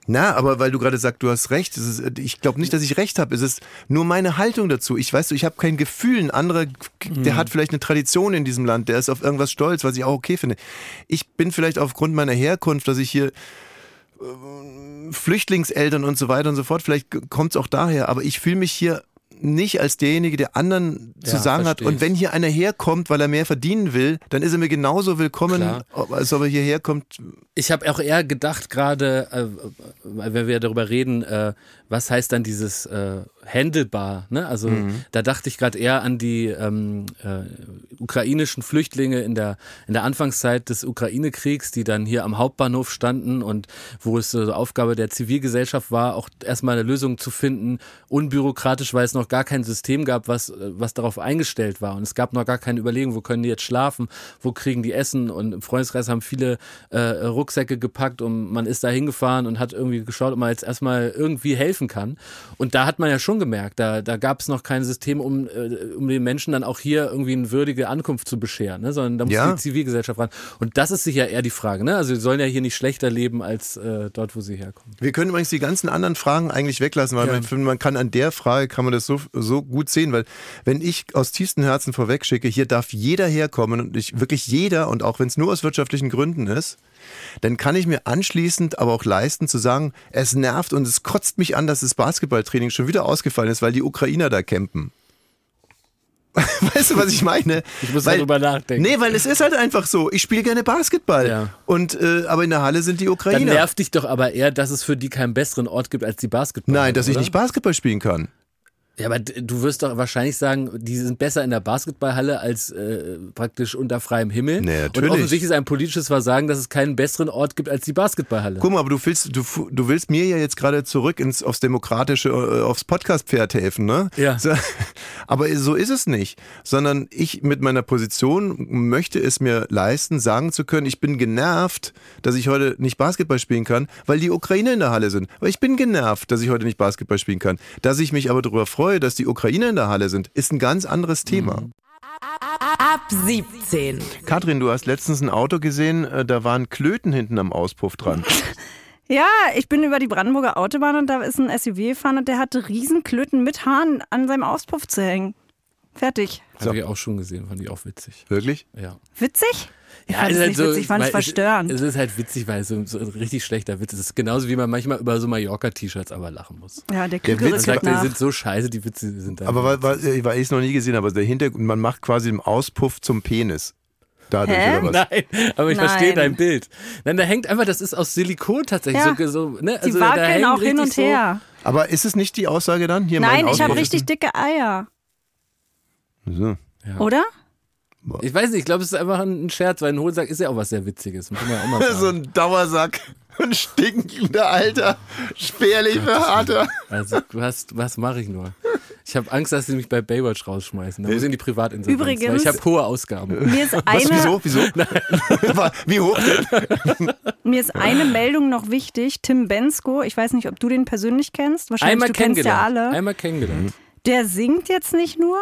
A: Na, aber weil du gerade sagst, du hast recht. Ist, ich glaube nicht, dass ich recht habe. Es ist nur meine Haltung dazu. Ich weiß, ich habe kein Gefühl. Ein anderer, der hat vielleicht eine Tradition in diesem Land. Der ist auf irgendwas stolz, was ich auch okay finde. Ich bin vielleicht aufgrund meiner Herkunft, dass ich hier äh, Flüchtlingseltern und so weiter und so fort. Vielleicht kommt es auch daher. Aber ich fühle mich hier nicht als derjenige, der anderen zu
D: Ja,
A: sagen hat. Und wenn hier einer herkommt, weil er mehr verdienen will, dann ist er mir genauso willkommen,
D: Klar.
A: als ob er hierher kommt.
D: Ich habe auch eher gedacht gerade, äh, wenn wir darüber reden, äh, was heißt dann dieses äh, handelbar? Ne? Also da dachte ich gerade eher an die ähm, äh, ukrainischen Flüchtlinge in der in der Anfangszeit des Ukraine-Kriegs, die dann hier am Hauptbahnhof standen und wo es äh, Aufgabe der Zivilgesellschaft war, auch erstmal eine Lösung zu finden, unbürokratisch, weil es noch gar kein System gab, was äh, was darauf eingestellt war und es gab noch gar keine Überlegung, wo können die jetzt schlafen, wo kriegen die Essen und im Freundeskreis haben viele äh, Rucksäcke gepackt und man ist da hingefahren und hat irgendwie geschaut, ob man jetzt erstmal irgendwie helfen kann. Und da hat man ja schon gemerkt, da, da gab es noch kein System, um, äh, um den Menschen dann auch hier irgendwie eine würdige Ankunft zu bescheren, ne? sondern da muss
A: Ja.
D: die Zivilgesellschaft ran. Und das ist sicher eher die Frage. Ne? Also sie sollen ja hier nicht schlechter leben als äh, dort, wo sie herkommen.
A: Wir können übrigens die ganzen anderen Fragen eigentlich weglassen, weil
D: Ja.
A: man, man kann an der Frage kann man das so, so gut sehen, weil wenn ich aus tiefstem Herzen vorweg schicke, hier darf jeder herkommen und ich, wirklich jeder und auch wenn es nur aus wirtschaftlichen Gründen ist, dann kann ich mir anschließend aber auch leisten zu sagen, es nervt und es kotzt mich an, dass das Basketballtraining schon wieder ausgefallen ist, weil die Ukrainer da campen. Weißt du, was ich meine?
D: Ich muss
A: weil,
D: darüber nachdenken.
A: Nee, weil es ist halt einfach so. Ich spiele gerne Basketball.
D: Ja.
A: Und, äh, aber in der Halle sind die Ukrainer.
D: Dann nervt dich doch aber eher, dass es für die keinen besseren Ort gibt als die Basketball.
A: Nein, dass ich
D: oder?
A: nicht Basketball spielen kann.
D: Ja, aber du wirst doch wahrscheinlich sagen, die sind besser in der Basketballhalle als äh, praktisch unter freiem Himmel.
A: Nee,
D: Und
A: natürlich.
D: offensichtlich ist ein politisches Versagen, dass es keinen besseren Ort gibt als die Basketballhalle.
A: Guck mal, aber du willst, du, du willst mir ja jetzt gerade zurück ins, aufs demokratische, äh, aufs Podcast-Pferd helfen, ne?
D: Ja.
A: So, aber so ist es nicht. Sondern ich mit meiner Position möchte es mir leisten, sagen zu können, ich bin genervt, dass ich heute nicht Basketball spielen kann, weil die Ukrainer in der Halle sind. Aber ich bin genervt, dass ich heute nicht Basketball spielen kann. Dass ich mich aber darüber freue, dass die Ukrainer in der Halle sind, ist ein ganz anderes Thema.
D: Mhm.
B: Ab 17.
A: Katrin, du hast letztens ein Auto gesehen, äh, da waren Klöten hinten am Auspuff dran.
C: Ja, ich bin über die Brandenburger Autobahn und da ist ein SUV gefahren und der hatte Riesenklöten mit Haaren an seinem Auspuff zu hängen. Fertig.
D: Habe ich auch schon gesehen, fand ich auch witzig.
A: Wirklich?
D: Ja.
C: Witzig? Ich fand
D: ist
C: es
D: halt
C: nicht witzig, ich fand es
D: weil
C: verstörend.
D: Es, ist halt witzig, weil es so, so ein richtig schlechter Witz ist. Es ist genauso wie man manchmal über so Mallorca-T-Shirts aber lachen muss.
C: ja, der
A: Der Witz
D: sagt, die
C: nach.
D: sind so scheiße, die Witze sind da.
A: Aber weil, weil, weil ich es noch nie gesehen habe, also der Hintergrund, man macht quasi den Auspuff zum Penis. Dadurch
C: Hä?
A: oder was?
D: Nein, aber ich
C: Nein.
D: verstehe dein Bild. Nein, da hängt einfach, das ist aus Silikon tatsächlich.
C: Ja.
D: So, so, ne?
C: Die
D: also da
C: wackeln auch hin und her.
A: Aber ist es nicht die Aussage dann? Hier
C: Nein, ich habe richtig dicke Eier.
A: So.
C: Oder?
D: Ich weiß nicht, ich glaube, es ist einfach ein Scherz, weil ein Hohlsack ist ja auch was sehr Witziges. Muss man ja auch mal sagen.
A: so ein Dauersack. Ein stinkender Alter. Spärlich verharter.
D: Also, was, was mache ich nur? Ich habe Angst, dass sie mich bei Baywatch rausschmeißen. Da muss ich in die Privatinsolvenz.
C: Übrigens-
D: weil ich habe hohe Ausgaben.
C: Mir ist
A: Was,
C: eine,
A: wieso? Wieso? Wie hoch denn?
C: mir ist eine Meldung noch wichtig. Tim Bensko, ich weiß nicht, ob du den persönlich kennst. Wahrscheinlich
D: Einmal
C: du kennst ja alle.
D: Einmal kennengelernt.
C: Der singt jetzt nicht nur,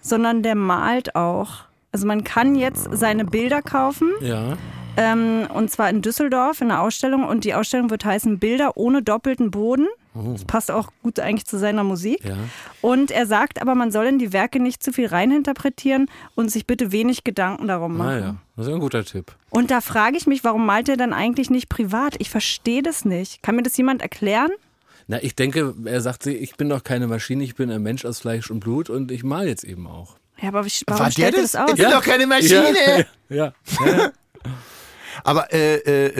C: sondern der malt auch. Also man kann jetzt seine Bilder kaufen.
D: Ja.
C: Ähm, und zwar in Düsseldorf in einer Ausstellung. Und die Ausstellung wird heißen Bilder ohne doppelten Boden. Das passt auch gut eigentlich zu seiner Musik.
D: Oh. Ja.
C: Und er sagt aber, man soll in die Werke nicht zu viel reininterpretieren und sich bitte wenig Gedanken darum machen.
D: Ah ja, das ist ein guter Tipp.
C: Und da frage ich mich, warum malt er dann eigentlich nicht privat? Ich verstehe das nicht. Kann mir das jemand erklären?
D: Na, ich denke, er sagt, sich, ich bin doch keine Maschine, ich bin ein Mensch aus Fleisch und Blut und ich mal jetzt eben auch.
C: Ja, aber wie- warum
A: War der
C: stellt
A: das?
C: das aus?
A: Ich bin doch keine Maschine.
D: Ja.
A: Aber äh,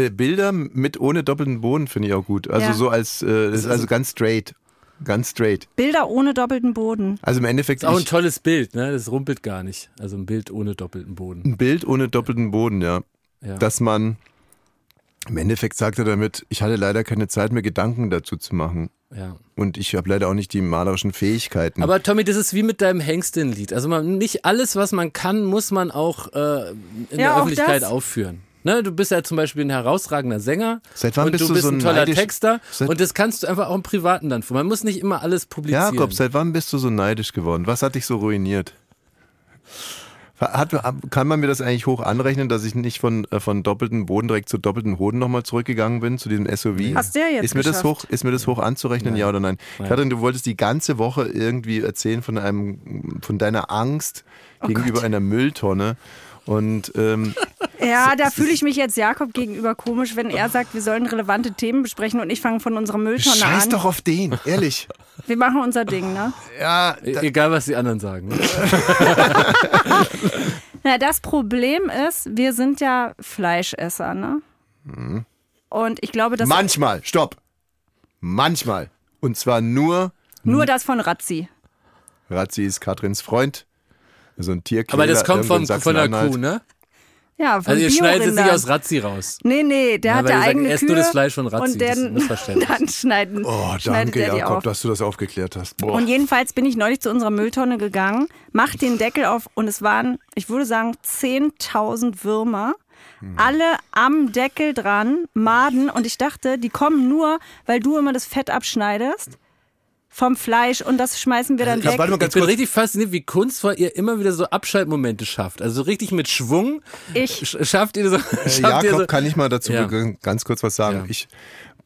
A: äh, Bilder mit ohne doppelten Boden finde ich auch gut. Also
C: Ja.
A: so als, äh, das ist also ganz straight. Ganz straight.
C: Bilder ohne doppelten Boden.
A: Also im Endeffekt
D: Ist auch ein tolles Bild, ne? Das rumpelt gar nicht. Also ein Bild ohne doppelten Boden.
A: ein Bild ohne doppelten Boden, ja.
D: Ja.
A: Dass man, im Endeffekt sagt er damit, ich hatte leider keine Zeit mehr, Gedanken dazu zu machen.
D: ja.
A: Und ich habe leider auch nicht die malerischen Fähigkeiten.
D: Aber Tommy, das ist wie mit deinem Hengstin-Lied. Also man, nicht alles, was man kann, muss man auch äh, in
C: Ja,
D: der
C: auch
D: Öffentlichkeit
C: das.
D: aufführen. Ne, du bist ja zum Beispiel ein herausragender Sänger
A: Seit wann
D: und
A: bist
D: du
A: du
D: bist
A: so
D: ein toller
A: neidisch-
D: Texter
A: Seit-
D: und das kannst du einfach auch im Privaten dann vor. Man muss nicht immer alles publizieren.
A: Jakob, seit wann bist du so neidisch geworden? Was hat dich so ruiniert? Hat, kann man mir das eigentlich hoch anrechnen, dass ich nicht von, äh, von doppelten Boden direkt zu doppelten Hoden nochmal zurückgegangen bin, zu diesem SUV?
C: Hast du ja jetzt
A: ist mir, das hoch, ist mir das hoch anzurechnen, ja oder nein?
D: Nein.
A: Katrin, du wolltest die ganze Woche irgendwie erzählen von, einem, von deiner Angst
C: Oh
A: gegenüber einer Mülltonne. Und ähm,
C: Ja, da fühle ich mich jetzt Jakob gegenüber komisch, wenn er sagt, wir sollen relevante Themen besprechen und ich fange von unserer Mülltonne
A: scheiß
C: an.
A: doch auf den, ehrlich.
C: Wir machen unser Ding, ne?
A: Ja,
D: E- Egal, was die anderen sagen. ne?
C: Na, das Problem ist, wir sind ja Fleischesser, ne?
A: Mhm.
C: Und ich glaube, dass
A: manchmal, stopp. Manchmal. Und zwar nur,
C: nur das von Razzi.
A: Razzi ist Katrins Freund. So ein Tierquäler.
D: Aber das kommt
A: in
D: von der. Kuh, ne?
C: Ja, von
D: Also ihr schneidet es nicht aus Razzi raus.
C: Nee, nee, der
D: Ja,
C: hat ja
D: ihr sagt, esst
C: Kühe.
D: nur das Fleisch von Razzi,
C: Und
D: das
C: dann,
D: Missverständnis.
C: dann schneiden,
A: Oh, danke, Jakob,
C: auf.
A: dass du das aufgeklärt hast. Boah.
C: Und jedenfalls bin ich neulich zu unserer Mülltonne gegangen, mach den Deckel auf und es waren, ich würde sagen, 10.000 Würmer.
A: Hm.
C: Alle am Deckel dran, Maden. Und ich dachte, die kommen nur, weil du immer das Fett abschneidest vom Fleisch und das schmeißen wir dann
A: Ja,
C: weg.
A: warte mal
D: Ich
A: ganz
D: bin
A: kurz.
D: richtig fasziniert, wie kunstvoll ihr immer wieder so Abschaltmomente schafft. Also so richtig mit Schwung
C: Ich.
D: sch- schafft ihr so.
A: Äh,
D: Schafft ihr
A: Jakob,
D: so
A: kann ich mal dazu
D: Ja.
A: ganz kurz was sagen?
D: Ja.
A: Ich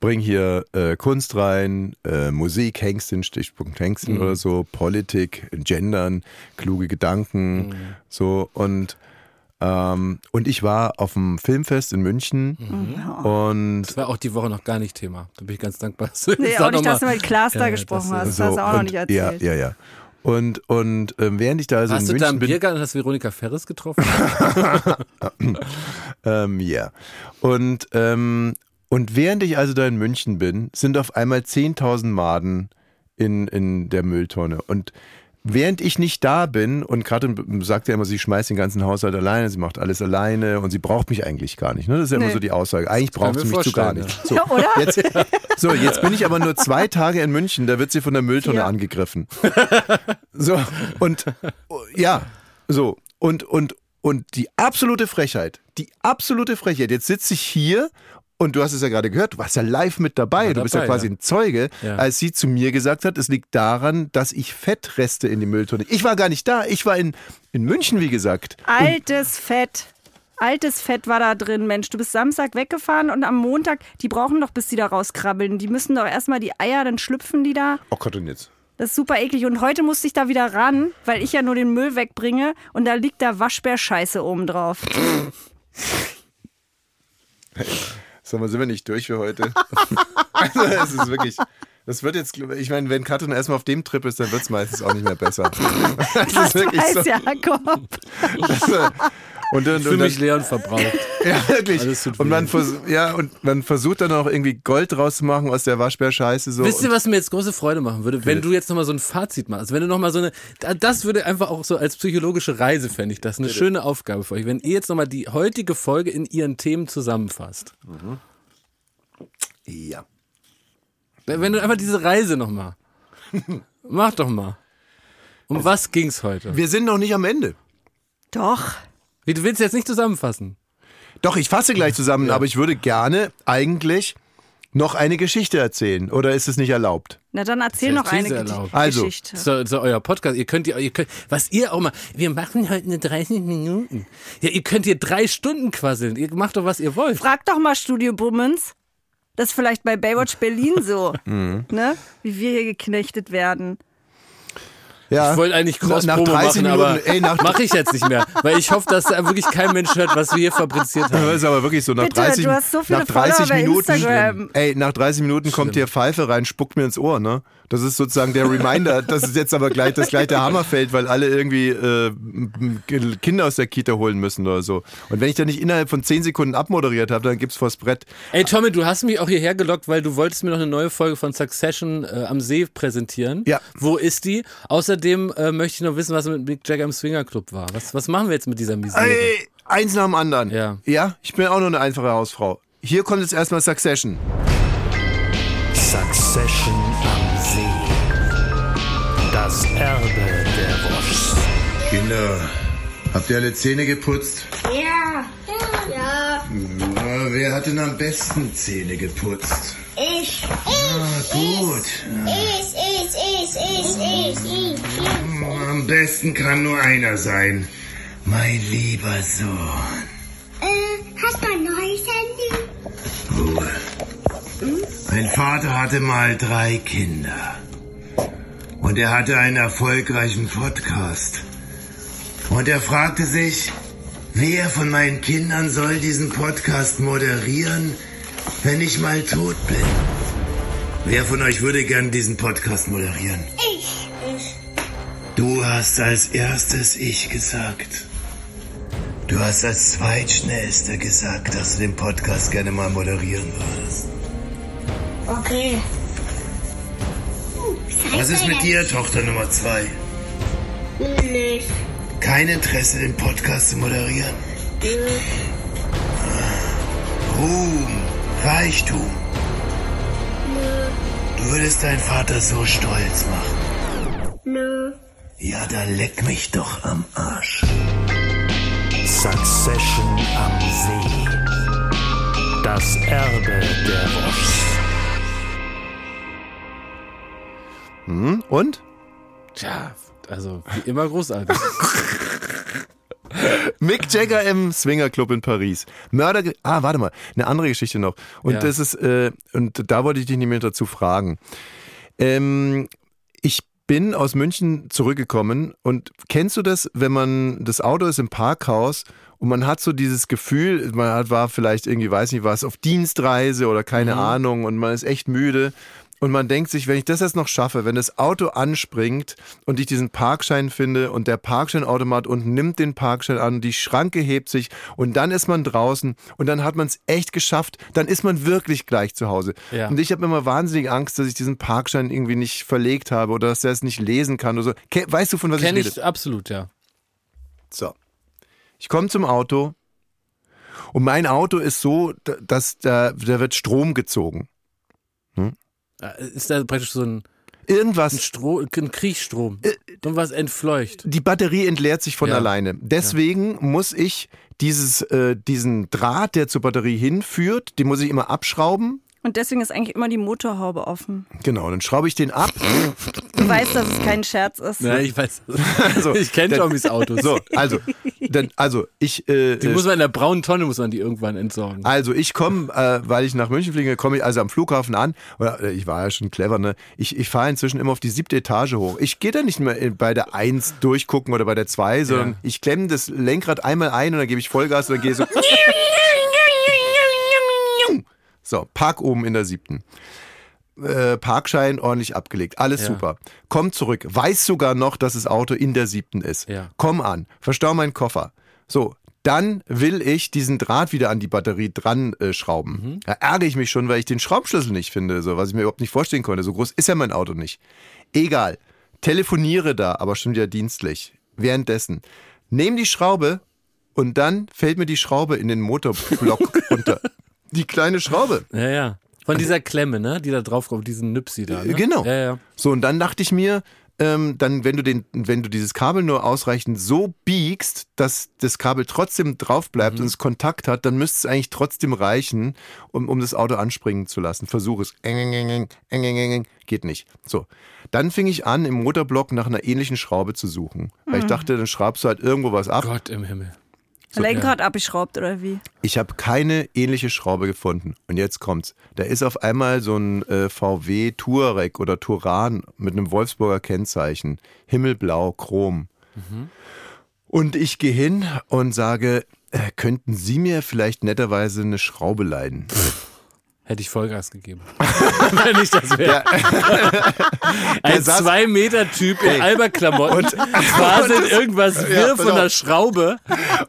A: bringe hier äh, Kunst rein, äh, Musik, Hengstin, Stichpunkt Hengstin
D: Mhm.
A: oder so, Politik, Gendern, kluge Gedanken,
D: Mhm.
A: so und ähm, und ich war auf dem Filmfest in München
D: Mhm.
A: und
D: Das war auch die Woche noch gar nicht Thema. Da bin ich ganz dankbar. dass du
C: Nee, auch
D: noch
C: nicht,
D: mal-
C: dass du mit Klaas da
D: Ja,
C: gesprochen
D: das, äh,
C: hast.
A: so
C: Das hast du auch noch
A: und,
C: nicht erzählt.
A: Ja, ja, ja. Und und ähm, während ich da also
D: Warst
A: in
D: du da
A: München
D: im
A: bin,
D: Biergarten und hast Veronika Ferres getroffen?
A: Ähm, ja. Und, ähm, und während ich also da in München bin, sind auf einmal 10.000 Maden in, in der Mülltonne. Und während ich nicht da bin, und Katrin sagt ja immer, sie schmeißt den ganzen Haushalt alleine, sie macht alles alleine und sie braucht mich eigentlich gar nicht. Ne? Das ist ja immer
C: Nee.
A: so die Aussage. Eigentlich braucht sie mich zu gar nicht. So,
C: Ja, oder?
A: Jetzt, so, jetzt bin ich aber nur zwei Tage in München, da wird sie von der Mülltonne
C: Vier.
A: angegriffen. So, und ja, so, und, und, und die absolute Frechheit, die absolute Frechheit, jetzt sitze ich hier und du hast es ja gerade gehört, du warst ja live mit dabei, du bist ja quasi
D: ja.
A: ein Zeuge,
D: Ja.
A: als sie zu mir gesagt hat, es liegt daran, dass ich Fettreste in die Mülltonne. Ich war gar nicht da, ich war in, in München, wie gesagt.
C: Altes Fett. Altes Fett war da drin, Mensch. Du bist Samstag weggefahren und am Montag, die brauchen doch, bis die da rauskrabbeln. Die müssen doch erstmal die Eier, dann schlüpfen die da.
A: Oh Gott, und jetzt?
C: Das ist super eklig. Und heute musste ich da wieder ran, weil ich ja nur den Müll wegbringe und da liegt da Waschbärscheiße oben drauf.
A: Sag mal, sind wir nicht durch für heute? also, es ist wirklich. Das wird jetzt, ich meine, wenn Katrin erstmal auf dem Trip ist, dann wird es meistens auch nicht mehr besser. Das,
C: Das
A: ist wirklich so.
C: weiß Jakob.
A: Und dann,
D: Für
A: und dann,
D: mich leer und verbraucht.
A: Ja, wirklich.
D: Alles tut
A: Und man, ja, und man versucht dann auch irgendwie Gold draus zu machen aus der Waschbärscheiße. So.
D: Wisst ihr, was mir jetzt große Freude machen würde? Wenn du jetzt nochmal so ein Fazit machst. Wenn du nochmal so eine, da- das würde einfach auch so als psychologische Reise, fände ich das, eine schöne Aufgabe für euch. Wenn ihr jetzt nochmal die heutige Folge in ihren Themen zusammenfasst.
A: ja.
D: Wenn du einfach diese Reise nochmal. Mach doch mal. Um was ging's heute?
A: Wir sind noch nicht am Ende.
C: Doch.
D: Wie, du willst jetzt nicht zusammenfassen?
A: Doch, ich fasse gleich zusammen, aber ich würde gerne eigentlich noch eine Geschichte erzählen. Oder ist es nicht erlaubt?
C: Na dann erzähl
D: Das
C: noch eine.
A: Also,
C: Geschichte.
D: So, so euer Podcast. Ihr könnt ihr, ihr könnt, was ihr auch mal. Wir machen heute eine 30 Minuten. Ja, ihr könnt hier drei Stunden quasseln. Ihr macht doch, was ihr wollt.
C: Frag doch mal Studio Bummens. Das ist vielleicht bei Baywatch Berlin so,
A: Mhm.
C: ne? Wie wir hier geknechtet werden.
A: Ja.
D: Ich wollte eigentlich Cross-Promo
A: 30
D: machen, aber
A: Minuten, ey, nach-
D: mache ich jetzt nicht mehr. Weil ich hoffe, dass da wirklich kein Mensch hört, was wir hier fabriziert
A: Das
D: haben.
A: ist aber wirklich so nach
C: Bitte,
A: 30
C: du hast so viele
A: nach 30
C: Follower bei
A: Minuten
C: Instagram.
A: ey nach 30 Minuten kommt dir Pfeife rein spuckt mir ins Ohr ne das ist sozusagen der Reminder dass es jetzt aber gleich das gleich der Hammer fällt weil alle irgendwie äh, Kinder aus der Kita holen müssen oder so und wenn ich dann nicht innerhalb von 10 Sekunden abmoderiert habe dann gibt's vors Brett
D: Ey, Tommy, du hast mich auch hierher gelockt, weil du wolltest mir noch eine neue Folge von Succession äh, am See präsentieren.
A: Ja.
D: Wo ist die? Außerdem äh, möchte ich noch wissen, was mit Mick Jagger im Swinger Club war. Was, was machen wir jetzt mit dieser Misere?
A: ey, eins nach dem anderen
D: Ja.
A: ja ich bin auch nur eine einfache Hausfrau hier kommt jetzt erstmal Succession
F: Succession am See. Das Erbe der Wurst.
G: Kinder, habt ihr alle Zähne geputzt?
H: Ja. Ja.
G: Na, wer hat denn am besten Zähne geputzt?
H: Ich.
G: Ah, gut.
H: Ich, ich, ich, ich, ich, ich.
G: Am besten kann nur einer sein. Mein lieber Sohn.
H: Äh, hast du ein neues Handy?
G: Ruhe. Mein Vater hatte mal drei Kinder. Und er hatte einen erfolgreichen Podcast. Und er fragte sich, wer von meinen Kindern soll diesen Podcast moderieren, wenn ich mal tot bin? Wer von euch würde gern diesen Podcast moderieren?
H: Ich. Ich.
G: Du hast als erstes Ich gesagt. Du hast als zweitschnellster gesagt, dass du den Podcast gerne mal moderieren würdest.
H: Okay.
G: Was ist mit dir, Tochter Nummer zwei?
H: Nicht.
G: Kein Interesse, den Podcast zu moderieren? Ruhm, Reichtum. Du würdest deinen Vater so stolz machen.
H: Nö.
G: Ja, dann leck mich doch am Arsch.
F: Succession am See. Das Erbe der Wurst.
A: Hm? und
D: Tja, also wie immer großartig.
A: Mick Jagger im Swinger Club in Paris. Mörder. Ah, warte mal, eine andere Geschichte noch. Und
D: Ja.
A: das ist äh, und da wollte ich dich nicht mehr dazu fragen. Ähm, ich bin aus München zurückgekommen und kennst du das, wenn man das Auto ist im Parkhaus und man hat so dieses Gefühl, man hat, war vielleicht irgendwie, weiß nicht was, auf Dienstreise oder keine Ahnung und man ist echt müde. Und man denkt sich, wenn ich das jetzt noch schaffe, wenn das Auto anspringt und ich diesen Parkschein finde und der Parkscheinautomat unten nimmt den Parkschein an, die Schranke hebt sich und dann ist man draußen und dann hat man es echt geschafft, dann ist man wirklich gleich zu Hause.
D: Ja.
A: Und ich habe immer wahnsinnig Angst, dass ich diesen Parkschein irgendwie nicht verlegt habe oder dass er es nicht lesen kann oder so. Weißt du, von was
D: Kenne
A: ich rede?
D: ich absolut, ja.
A: So. Ich komme zum Auto und mein Auto ist so, da- dass da, da wird Strom gezogen.
D: Äh, Ist da praktisch so ein, ein,
A: Irgendwas
D: Stro ein Kriechstrom. Und was entfleucht.
A: die Batterie entleert sich von
D: Ja.
A: alleine. Deswegen muss ich dieses, äh, diesen Draht, der zur Batterie hinführt, den muss ich immer abschrauben.
C: Und deswegen ist eigentlich immer die Motorhaube offen.
A: Genau, dann schraube ich den ab.
C: Du weißt, dass es kein Scherz ist.
D: Ja, ich weiß.
A: Also,
D: ich kenne Tommys Autos.
A: So, also, dann, also ich, äh,
D: Die muss man in der braunen Tonne muss man die irgendwann entsorgen.
A: also ich komme, äh, weil ich nach München fliege, komme ich also am Flughafen an. Oder, äh, ich war ja schon clever, ne? Ich, ich fahre inzwischen immer auf die siebte Etage hoch. Ich gehe da nicht mehr bei der 1 durchgucken oder bei der 2, sondern
D: Ja.
A: ich klemme das Lenkrad einmal ein und dann gebe ich Vollgas und dann gehe ich so. So, Park oben in der siebten. Äh, Parkschein ordentlich abgelegt. Alles
D: Ja.
A: super. Komm zurück. Weiß sogar noch, dass das Auto in der siebten ist.
D: Ja.
A: Komm an. Verstau meinen Koffer. So. Dann will ich diesen Draht wieder an die Batterie dran äh, schrauben.
D: Mhm.
A: Da ärgere ich mich schon, weil ich den Schraubschlüssel nicht finde, so, was ich mir überhaupt nicht vorstellen konnte. So groß ist ja mein Auto nicht. Egal. Telefoniere da, aber schon wieder dienstlich. Währenddessen. Nehm die Schraube und dann fällt mir die Schraube in den Motorblock runter. Die kleine Schraube.
D: Ja, ja. Von dieser Klemme, ne? Die da drauf kommt, diesen Nüpsi da. Ne?
A: Genau.
D: Ja, ja.
A: So, und dann dachte ich mir, ähm, dann, wenn du den, wenn du dieses Kabel nur ausreichend so biegst, dass das Kabel trotzdem drauf bleibt und es Kontakt hat, dann müsste es eigentlich trotzdem reichen, um, um das Auto anspringen zu lassen. Versuch es. Eng, eng, eng, eng, eng, eng, eng, eng. Geht nicht. So. Dann fing ich an, im Motorblock nach einer ähnlichen Schraube zu suchen. Weil ich dachte, dann schraubst du halt irgendwo was ab.
D: Gott im Himmel.
C: Lenkrad abgeschraubt oder wie?
A: Ich habe keine ähnliche Schraube gefunden. Und jetzt kommt's. Da ist auf einmal so ein äh, VW Touareg oder Touran mit einem Wolfsburger Kennzeichen. Himmelblau, Chrom. Und ich gehe hin und sage, äh, könnten Sie mir vielleicht netterweise eine Schraube leihen?
D: Hätte ich Vollgas gegeben. Wenn ich das wäre. Ein
A: saß-
D: zwei Meter Typ in Alberklamotten.
A: Und-
D: quasi irgendwas
A: Ja,
D: wirr
A: pass
D: von der
A: auf.
D: Schraube.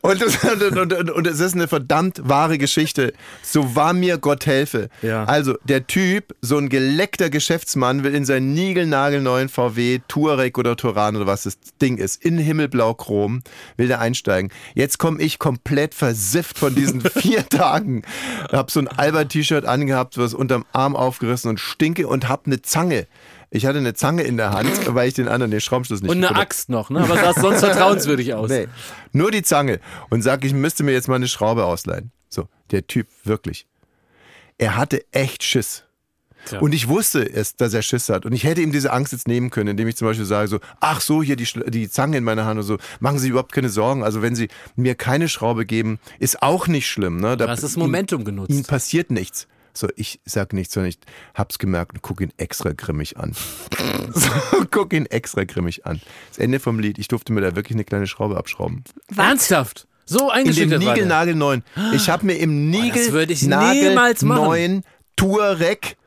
A: Und, das, und, und, und es ist eine verdammt wahre Geschichte. So war mir Gott helfe.
D: Ja.
A: Also der Typ, so ein geleckter Geschäftsmann, will in seinen niegelnagelneuen VW Touareg oder Touran oder was das Ding ist, in Himmelblau Chrom, will der einsteigen. Jetzt komme ich komplett versifft von diesen vier Tagen. Hab so ein Albert-T-Shirt angehabt, was unterm Arm aufgerissen und stinke und hab eine Zange. Ich hatte eine Zange in der Hand, weil ich den anderen den Schraubschluss nicht
D: Und eine. Axt noch, ne? Aber sah sonst vertrauenswürdig aus.
A: Nee, nur die Zange. Und sag, ich müsste mir jetzt mal eine Schraube ausleihen. So, der Typ, wirklich. Er hatte echt Schiss.
D: Tja.
A: Und ich wusste es, dass er Schiss hat. Und ich hätte ihm diese Angst jetzt nehmen können, indem ich zum Beispiel sage so, ach so, hier die, die Zange in meiner Hand und so. Machen Sie überhaupt keine Sorgen. Also wenn Sie mir keine Schraube geben, ist auch nicht schlimm. Ne? Da,
D: Du hast das Momentum genutzt.
A: Ihm passiert nichts. So, ich sag nichts, sondern ich hab's gemerkt und guck ihn extra grimmig an. so, guck ihn extra grimmig an. Das Ende vom Lied. Ich durfte mir da wirklich eine kleine Schraube abschrauben.
D: Ernsthaft? So
A: In dem
D: der.
A: Niegelnagelneuen. Ich habe mir im
D: machen.
A: Niegelnagelneuen Touareg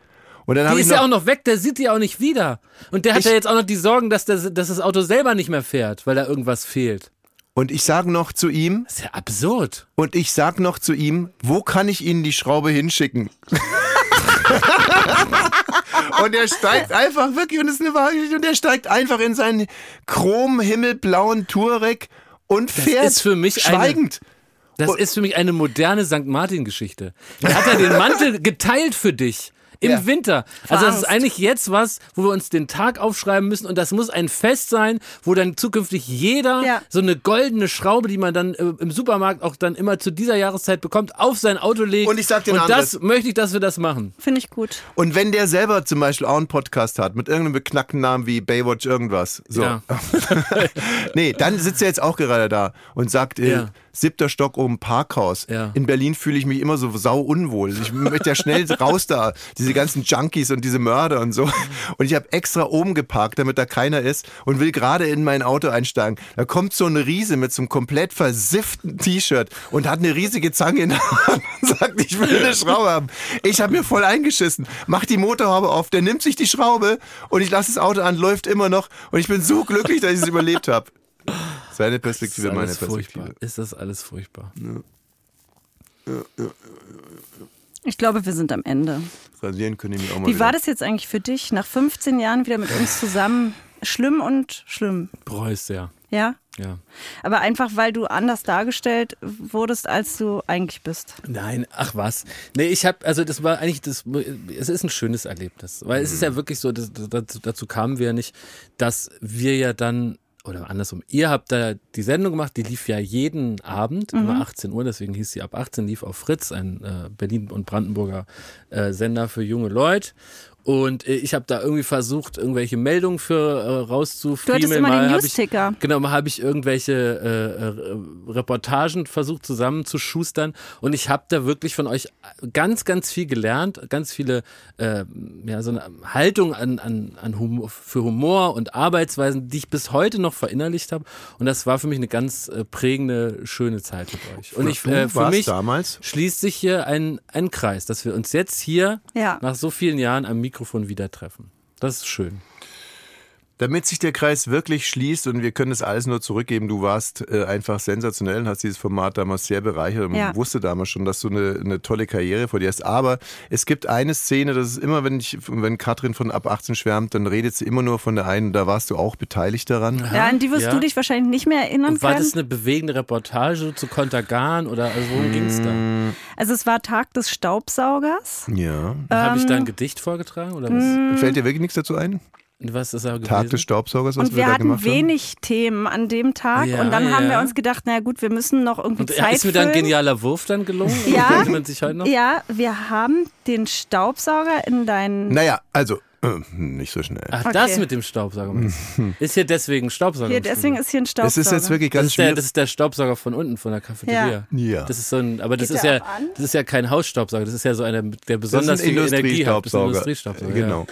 A: und dann
D: Die
A: habe ich
D: ist ja auch noch weg, der sieht die auch nicht wieder. Und der hat ja jetzt auch noch die Sorgen, dass, der, dass das Auto selber nicht mehr fährt, weil da irgendwas fehlt.
A: Und ich sage noch zu ihm
D: Das ist ja absurd.
A: und ich sag noch zu ihm, wo kann ich Ihnen die Schraube hinschicken? und er steigt einfach wirklich und das ist eine Geschichte und er steigt einfach in seinen chrom himmelblauen Touareg und fährt
D: ist für mich eine-
A: schweigend.
D: Das
A: Und-
D: ist für mich eine moderne St. Martin-Geschichte. Da hat er den Mantel geteilt für dich. Im
A: Ja.
D: Winter. Also das ist eigentlich jetzt was, wo wir uns den Tag aufschreiben müssen und das muss ein Fest sein, wo dann zukünftig jeder
C: Ja.
D: so eine goldene Schraube, die man dann äh, im Supermarkt auch dann immer zu dieser Jahreszeit bekommt, auf sein Auto legt.
A: Und ich sag dir
D: Und das
A: anderes.
D: möchte ich, dass wir das machen.
C: Finde ich gut.
A: Und wenn der selber zum Beispiel auch einen Podcast hat mit irgendeinem beknackten Namen wie Baywatch irgendwas, so.
D: Ja.
A: nee, dann sitzt er jetzt auch gerade da und sagt, äh,
D: Ja.
A: Siebter Stock oben Parkhaus.
D: Ja.
A: In Berlin fühle ich mich immer so sau unwohl. Ich möchte ja schnell raus da, diese ganzen Junkies und diese Mörder und so. Und ich habe extra oben geparkt, damit da keiner ist und will gerade in mein Auto einsteigen. Da kommt so ein Riese mit so einem komplett versifften T-Shirt und hat eine riesige Zange in der Hand und sagt, ich will eine Schraube haben. Ich habe mir voll eingeschissen. Mach die Motorhaube auf, der nimmt sich die Schraube und ich lasse das Auto an, läuft immer noch und ich bin so glücklich, dass ich es überlebt habe. Seine
D: Ist
A: Perspektive,
D: das
A: meine Perspektive.
D: furchtbar. Ist das alles furchtbar.
C: Ich glaube, wir sind am Ende.
A: Rasieren können die mich auch mal
C: Wie
A: wieder.
C: war das jetzt eigentlich für dich, nach 15 Jahren wieder mit uns zusammen? Schlimm und schlimm,
D: Bereust sehr.
C: ja?
D: Ja.
C: Aber einfach, weil du anders dargestellt wurdest, als du eigentlich bist.
D: Nein, ach was. Nee, ich habe, also das war eigentlich, das, es ist ein schönes Erlebnis. Weil es ist ja wirklich so, das, dazu, dazu kamen wir ja nicht, dass wir ja dann, oder andersrum, ihr habt da die Sendung gemacht, die lief ja jeden Abend, immer 18 Uhr, deswegen hieß sie ab 18, lief auf Fritz, ein äh, Berlin- und Brandenburger äh, Sender für junge Leute. Und äh, ich habe da irgendwie versucht, irgendwelche Meldungen für äh, rauszufriemeln.
C: Du hattest immer
D: Mal
C: den Newsticker.
D: Genau, mal habe ich irgendwelche äh, äh, Reportagen versucht zusammenzuschustern und ich habe da wirklich von euch ganz, ganz viel gelernt, ganz viele, äh, ja, so eine Haltung an, an, an Humor, für Humor und Arbeitsweisen, die ich bis heute noch verinnerlicht habe und das war für mich eine ganz äh, prägende, schöne Zeit mit euch. Und ich, äh, für mich
A: damals?
D: schließt sich hier ein, ein Kreis, dass wir uns jetzt hier
C: Ja.
D: nach so vielen Jahren am Mikrofon wieder treffen. Das ist schön.
A: Damit sich der Kreis wirklich schließt und wir können es alles nur zurückgeben, du warst äh, einfach sensationell und hast dieses Format damals sehr bereichert und
C: Ja.
A: wusste damals schon, dass du eine, eine tolle Karriere vor dir hast. Aber es gibt eine Szene, das ist immer, wenn ich, wenn Katrin von ab 18 schwärmt, dann redet sie immer nur von der einen, da warst du auch beteiligt daran.
C: Ja, an die wirst
D: Ja.
C: du dich wahrscheinlich nicht mehr erinnern
D: Und war
C: können.
D: das eine bewegende Reportage zu Kontergan oder also worum ging es da?
C: Also es war Tag des Staubsaugers.
A: Ja.
D: Habe ich da
C: Ähm,
D: ein Gedicht vorgetragen oder was?
A: Fällt dir wirklich nichts dazu ein?
D: Was ist gewesen?
A: Tag des Staubsaugers, was
C: Und wir
A: da
C: hatten
A: gemacht haben?
C: wenig Themen an dem Tag.
D: Ja,
C: und dann haben
D: ja.
C: wir uns gedacht, na gut, wir müssen noch irgendwie
D: Und
C: Zeit
D: ist mir dann ein genialer Wurf dann gelungen?
C: Ja.
D: Man sich heute noch?
C: Ja, wir haben den Staubsauger in deinen.
A: Naja, also, äh, nicht so schnell.
D: Ach,
C: Okay.
D: das mit dem Staubsauger. Ist hier deswegen ein Staubsauger?
C: Hier, deswegen ist hier ein Staubsauger.
A: ist jetzt wirklich
D: das
A: ganz
D: ist, der,
A: schwierig.
D: das ist der Staubsauger von unten von der Cafeteria.
A: Ja.
D: Das ist so ein, aber das
C: Geht
D: ist ja, das ist ja kein Hausstaubsauger. Das ist ja so einer, der
A: Das ist
D: besonders
A: ein
D: viel Energie hat. Das ist ein
A: Industriestaubsauger.
D: Industriestaubsauger.
A: Genau.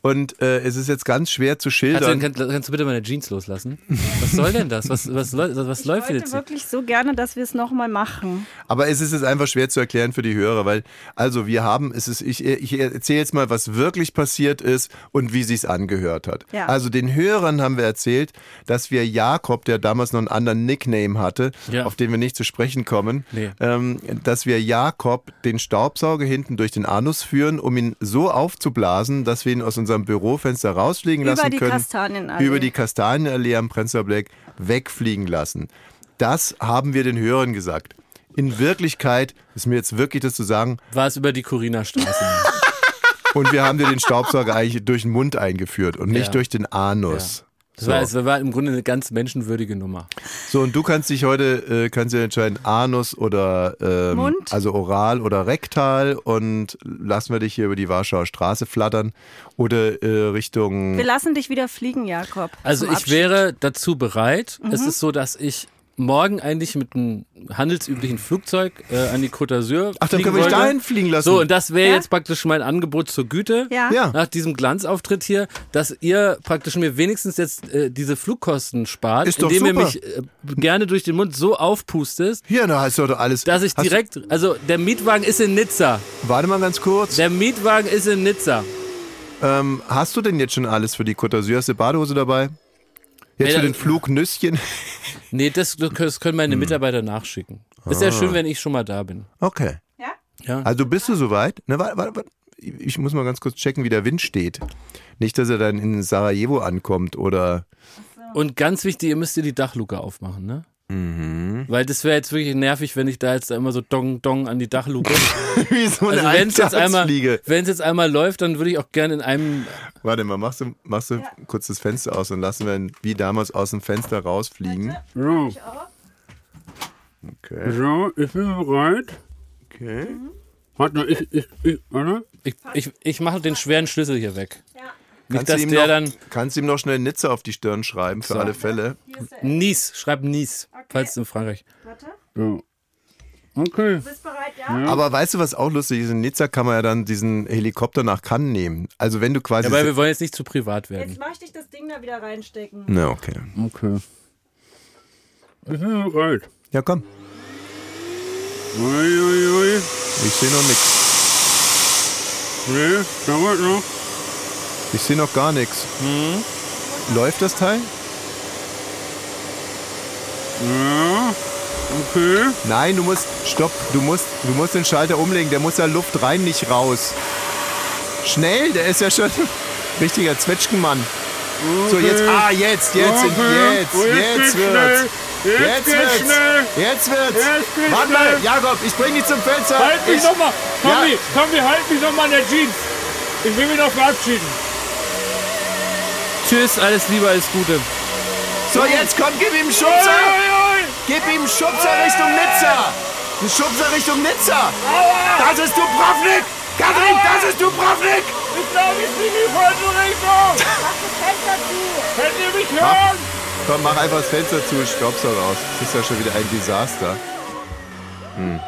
A: Und äh, es ist jetzt ganz schwer zu schildern.
D: Kannst, du, kannst, kannst du bitte meine Jeans loslassen? Was soll denn das? Was, was, was
C: ich
D: läuft jetzt?
C: wirklich so gerne, dass wir es nochmal machen.
A: Aber es ist jetzt einfach schwer zu erklären für die Hörer, weil, also wir haben, es ist, ich, ich erzähle jetzt mal, was wirklich passiert ist und wie sich's angehört hat.
C: Ja.
A: Also den Hörern haben wir erzählt, dass wir Jakob, der damals noch einen anderen Nickname hatte,
D: Ja.
A: auf den wir nicht zu sprechen kommen,
D: Nee.
A: ähm, dass wir Jakob den Staubsauger hinten durch den Anus führen, um ihn so aufzublasen, dass wir ihn aus unserem Bürofenster rausfliegen
C: Über
A: lassen
C: die
A: können.
C: Kastanienallee.
A: Über die Kastanienallee am Prenzlauer Berg wegfliegen lassen. Das haben wir den Hörern gesagt. In Wirklichkeit ist mir jetzt wirklich das zu sagen,
D: War es über die Corina-Straße?
A: und wir haben dir den Staubsauger eigentlich durch den Mund eingeführt und nicht
D: Ja.
A: durch den Anus.
D: Das
A: So.
D: war, es war im Grunde eine ganz menschenwürdige Nummer.
A: so, und du kannst dich heute äh, kannst dir entscheiden, Anus oder ähm,
C: Mund?
A: also oral oder rektal und lassen wir dich hier über die Warschauer Straße flattern oder äh, Richtung
C: Wir lassen dich wieder fliegen, Jakob.
D: Also ich
C: Abschied.
D: wäre dazu bereit. Es
C: Mhm.
D: ist so, dass ich morgen eigentlich mit einem handelsüblichen Flugzeug äh, an die Côte d'Azur
A: Ach, dann können wir dich dahin fliegen lassen.
D: So, und das wäre
C: Ja?
D: jetzt praktisch mein Angebot zur Güte.
C: Ja.
A: Ja.
D: Nach diesem Glanzauftritt hier, dass ihr praktisch mir wenigstens jetzt äh, diese Flugkosten spart,
A: Ist doch
D: indem ihr mich äh, gerne durch den Mund so aufpustet,
A: Hier, da hast du doch alles.
D: dass ich direkt, also der Mietwagen ist in Nizza.
A: Warte mal ganz kurz.
D: Der Mietwagen ist in Nizza.
A: Ähm, hast du denn jetzt schon alles für die Côte d'Azur? Hast du Badehose dabei? Jetzt
D: Nee,
A: für den Flug Nüsschen?
D: Nee, das, das können meine Mitarbeiter nachschicken. Ist ja schön, wenn ich schon mal da bin.
A: Okay.
D: Ja.
A: Also bist du soweit? Na, warte, warte, warte. Ich muss mal ganz kurz checken, wie der Wind steht. Nicht, dass er dann in Sarajevo ankommt oder.
D: Und ganz wichtig, ihr müsst ihr die Dachluke aufmachen, ne? Mhm. Weil das wäre jetzt wirklich nervig, wenn ich da jetzt immer so dong dong an die Dachluke.
A: wie so eine
D: Also wenn es jetzt einmal, wenn es jetzt einmal läuft, dann würde ich auch gerne in einem.
A: Warte mal, machst du, machst du kurz das Fenster aus und lassen wir ihn wie damals aus dem Fenster rausfliegen.
I: So,
A: Okay.
I: so, ich bin bereit.
A: okay.
I: Warte mal, ich, ich, ich, warte.
D: Ich, ich, ich mache den schweren Schlüssel hier weg. Nicht,
A: Kannst, du
D: dass
A: ihm
D: der
A: noch,
D: dann
A: kannst du ihm noch schnell Nizza auf die Stirn schreiben, für alle Fälle.
D: Nies, schreib Nies, falls in Frankreich.
I: So. Okay.
C: Bist bereit, ja?
A: Aber weißt du, was auch lustig ist? In Nizza kann man ja dann diesen Helikopter nach Cannes nehmen. Also wenn du quasi...
D: Aber wir wollen jetzt nicht zu privat werden.
C: Jetzt möchte ich das Ding da wieder reinstecken.
A: Na, okay.
I: Okay. Ich bin bereit.
A: Ja, komm.
I: Ui, ui, ui.
A: Ich sehe noch nichts.
I: Nee, dauert noch.
A: Ich sehe noch gar nichts.
D: Mhm.
A: Läuft das Teil?
I: Ja. Okay.
A: Nein, du musst... Stopp. Du musst, du musst den Schalter umlegen. Der muss ja Luft rein, nicht raus. Schnell, der ist ja schon... Richtiger Zwetschgenmann. So, jetzt... Ah, jetzt, jetzt,
I: Okay.
A: jetzt,
I: Oh, jetzt
A: jetzt wird's.
I: Jetzt,
A: Jetzt wird's.
I: schnell.
A: Jetzt wird's.
I: Jetzt geht's
A: Warte mal. Jakob, ich bring dich zum Fenster.
I: Halt mich
A: Ich-
I: nochmal. Tommy,
A: Ja.
I: Tommy, halt mich nochmal an der Jeans. Ich will mich noch verabschieden.
D: Tschüss, alles Liebe, alles Gute.
A: So, jetzt komm, gib ihm Schubser.
I: ui.
A: Gib ihm einen Schubser Richtung Nizza. Einen Schubser Richtung Nizza. Das ist Dubrovnik. Katrin, das ist Dubrovnik.
I: Ich glaube, ich fliege in die falsche Richtung. Könnt ihr mich hören?
A: Komm, mach einfach das Fenster zu, Staubsauger raus. Das ist ja schon wieder ein Desaster. Hm.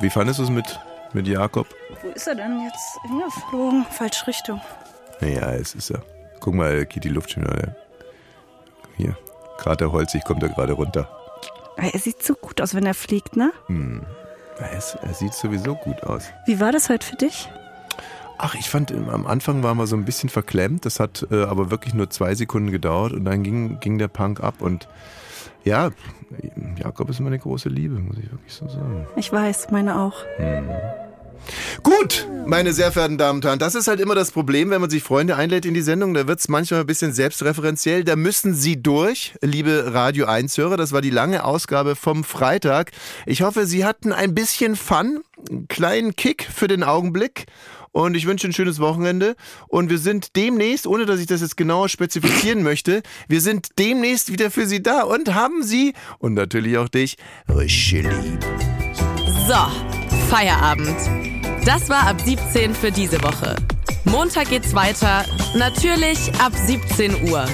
A: Wie fandest du es mit, mit Jakob?
C: Wo ist er denn jetzt hingeflogen? Falsche Richtung.
A: Naja, es ist ja. Guck mal, geht die Luft schon wieder. Hier, gerade der Holzig kommt da gerade runter.
C: Aber Er sieht so gut aus, wenn er fliegt, ne?
A: Ja, Es, er sieht sowieso gut aus.
C: Wie war das heute für dich?
A: Ach, ich fand, ähm, am Anfang waren wir so ein bisschen verklemmt. Das hat äh, aber wirklich nur zwei Sekunden gedauert und dann ging, ging der Punk ab. Und ja, Jakob ist meine große Liebe, muss ich wirklich so sagen.
C: Ich weiß, meine auch.
A: Gut, meine sehr verehrten Damen und Herren, das ist halt immer das Problem, wenn man sich Freunde einlädt in die Sendung, da wird's manchmal ein bisschen selbstreferenziell. Da müssen Sie durch, liebe Radio 1-Hörer. Das war die lange Ausgabe vom Freitag. Ich hoffe, Sie hatten ein bisschen Fun, einen kleinen Kick für den Augenblick. und ich wünsche ein schönes Wochenende. Und wir sind demnächst, ohne dass ich das jetzt genauer spezifizieren möchte, wir sind demnächst wieder für Sie da und haben Sie und natürlich auch dich richtig.
B: So, Feierabend. Das war ab 17 für diese Woche. Montag geht's weiter, natürlich ab 17 Uhr.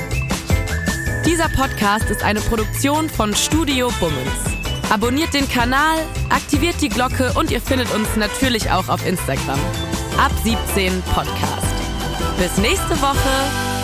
B: Dieser Podcast ist eine Produktion von Studio Bummens. Abonniert den Kanal, aktiviert die Glocke und ihr findet uns natürlich auch auf Instagram. Ab 17 Podcast. Bis nächste Woche.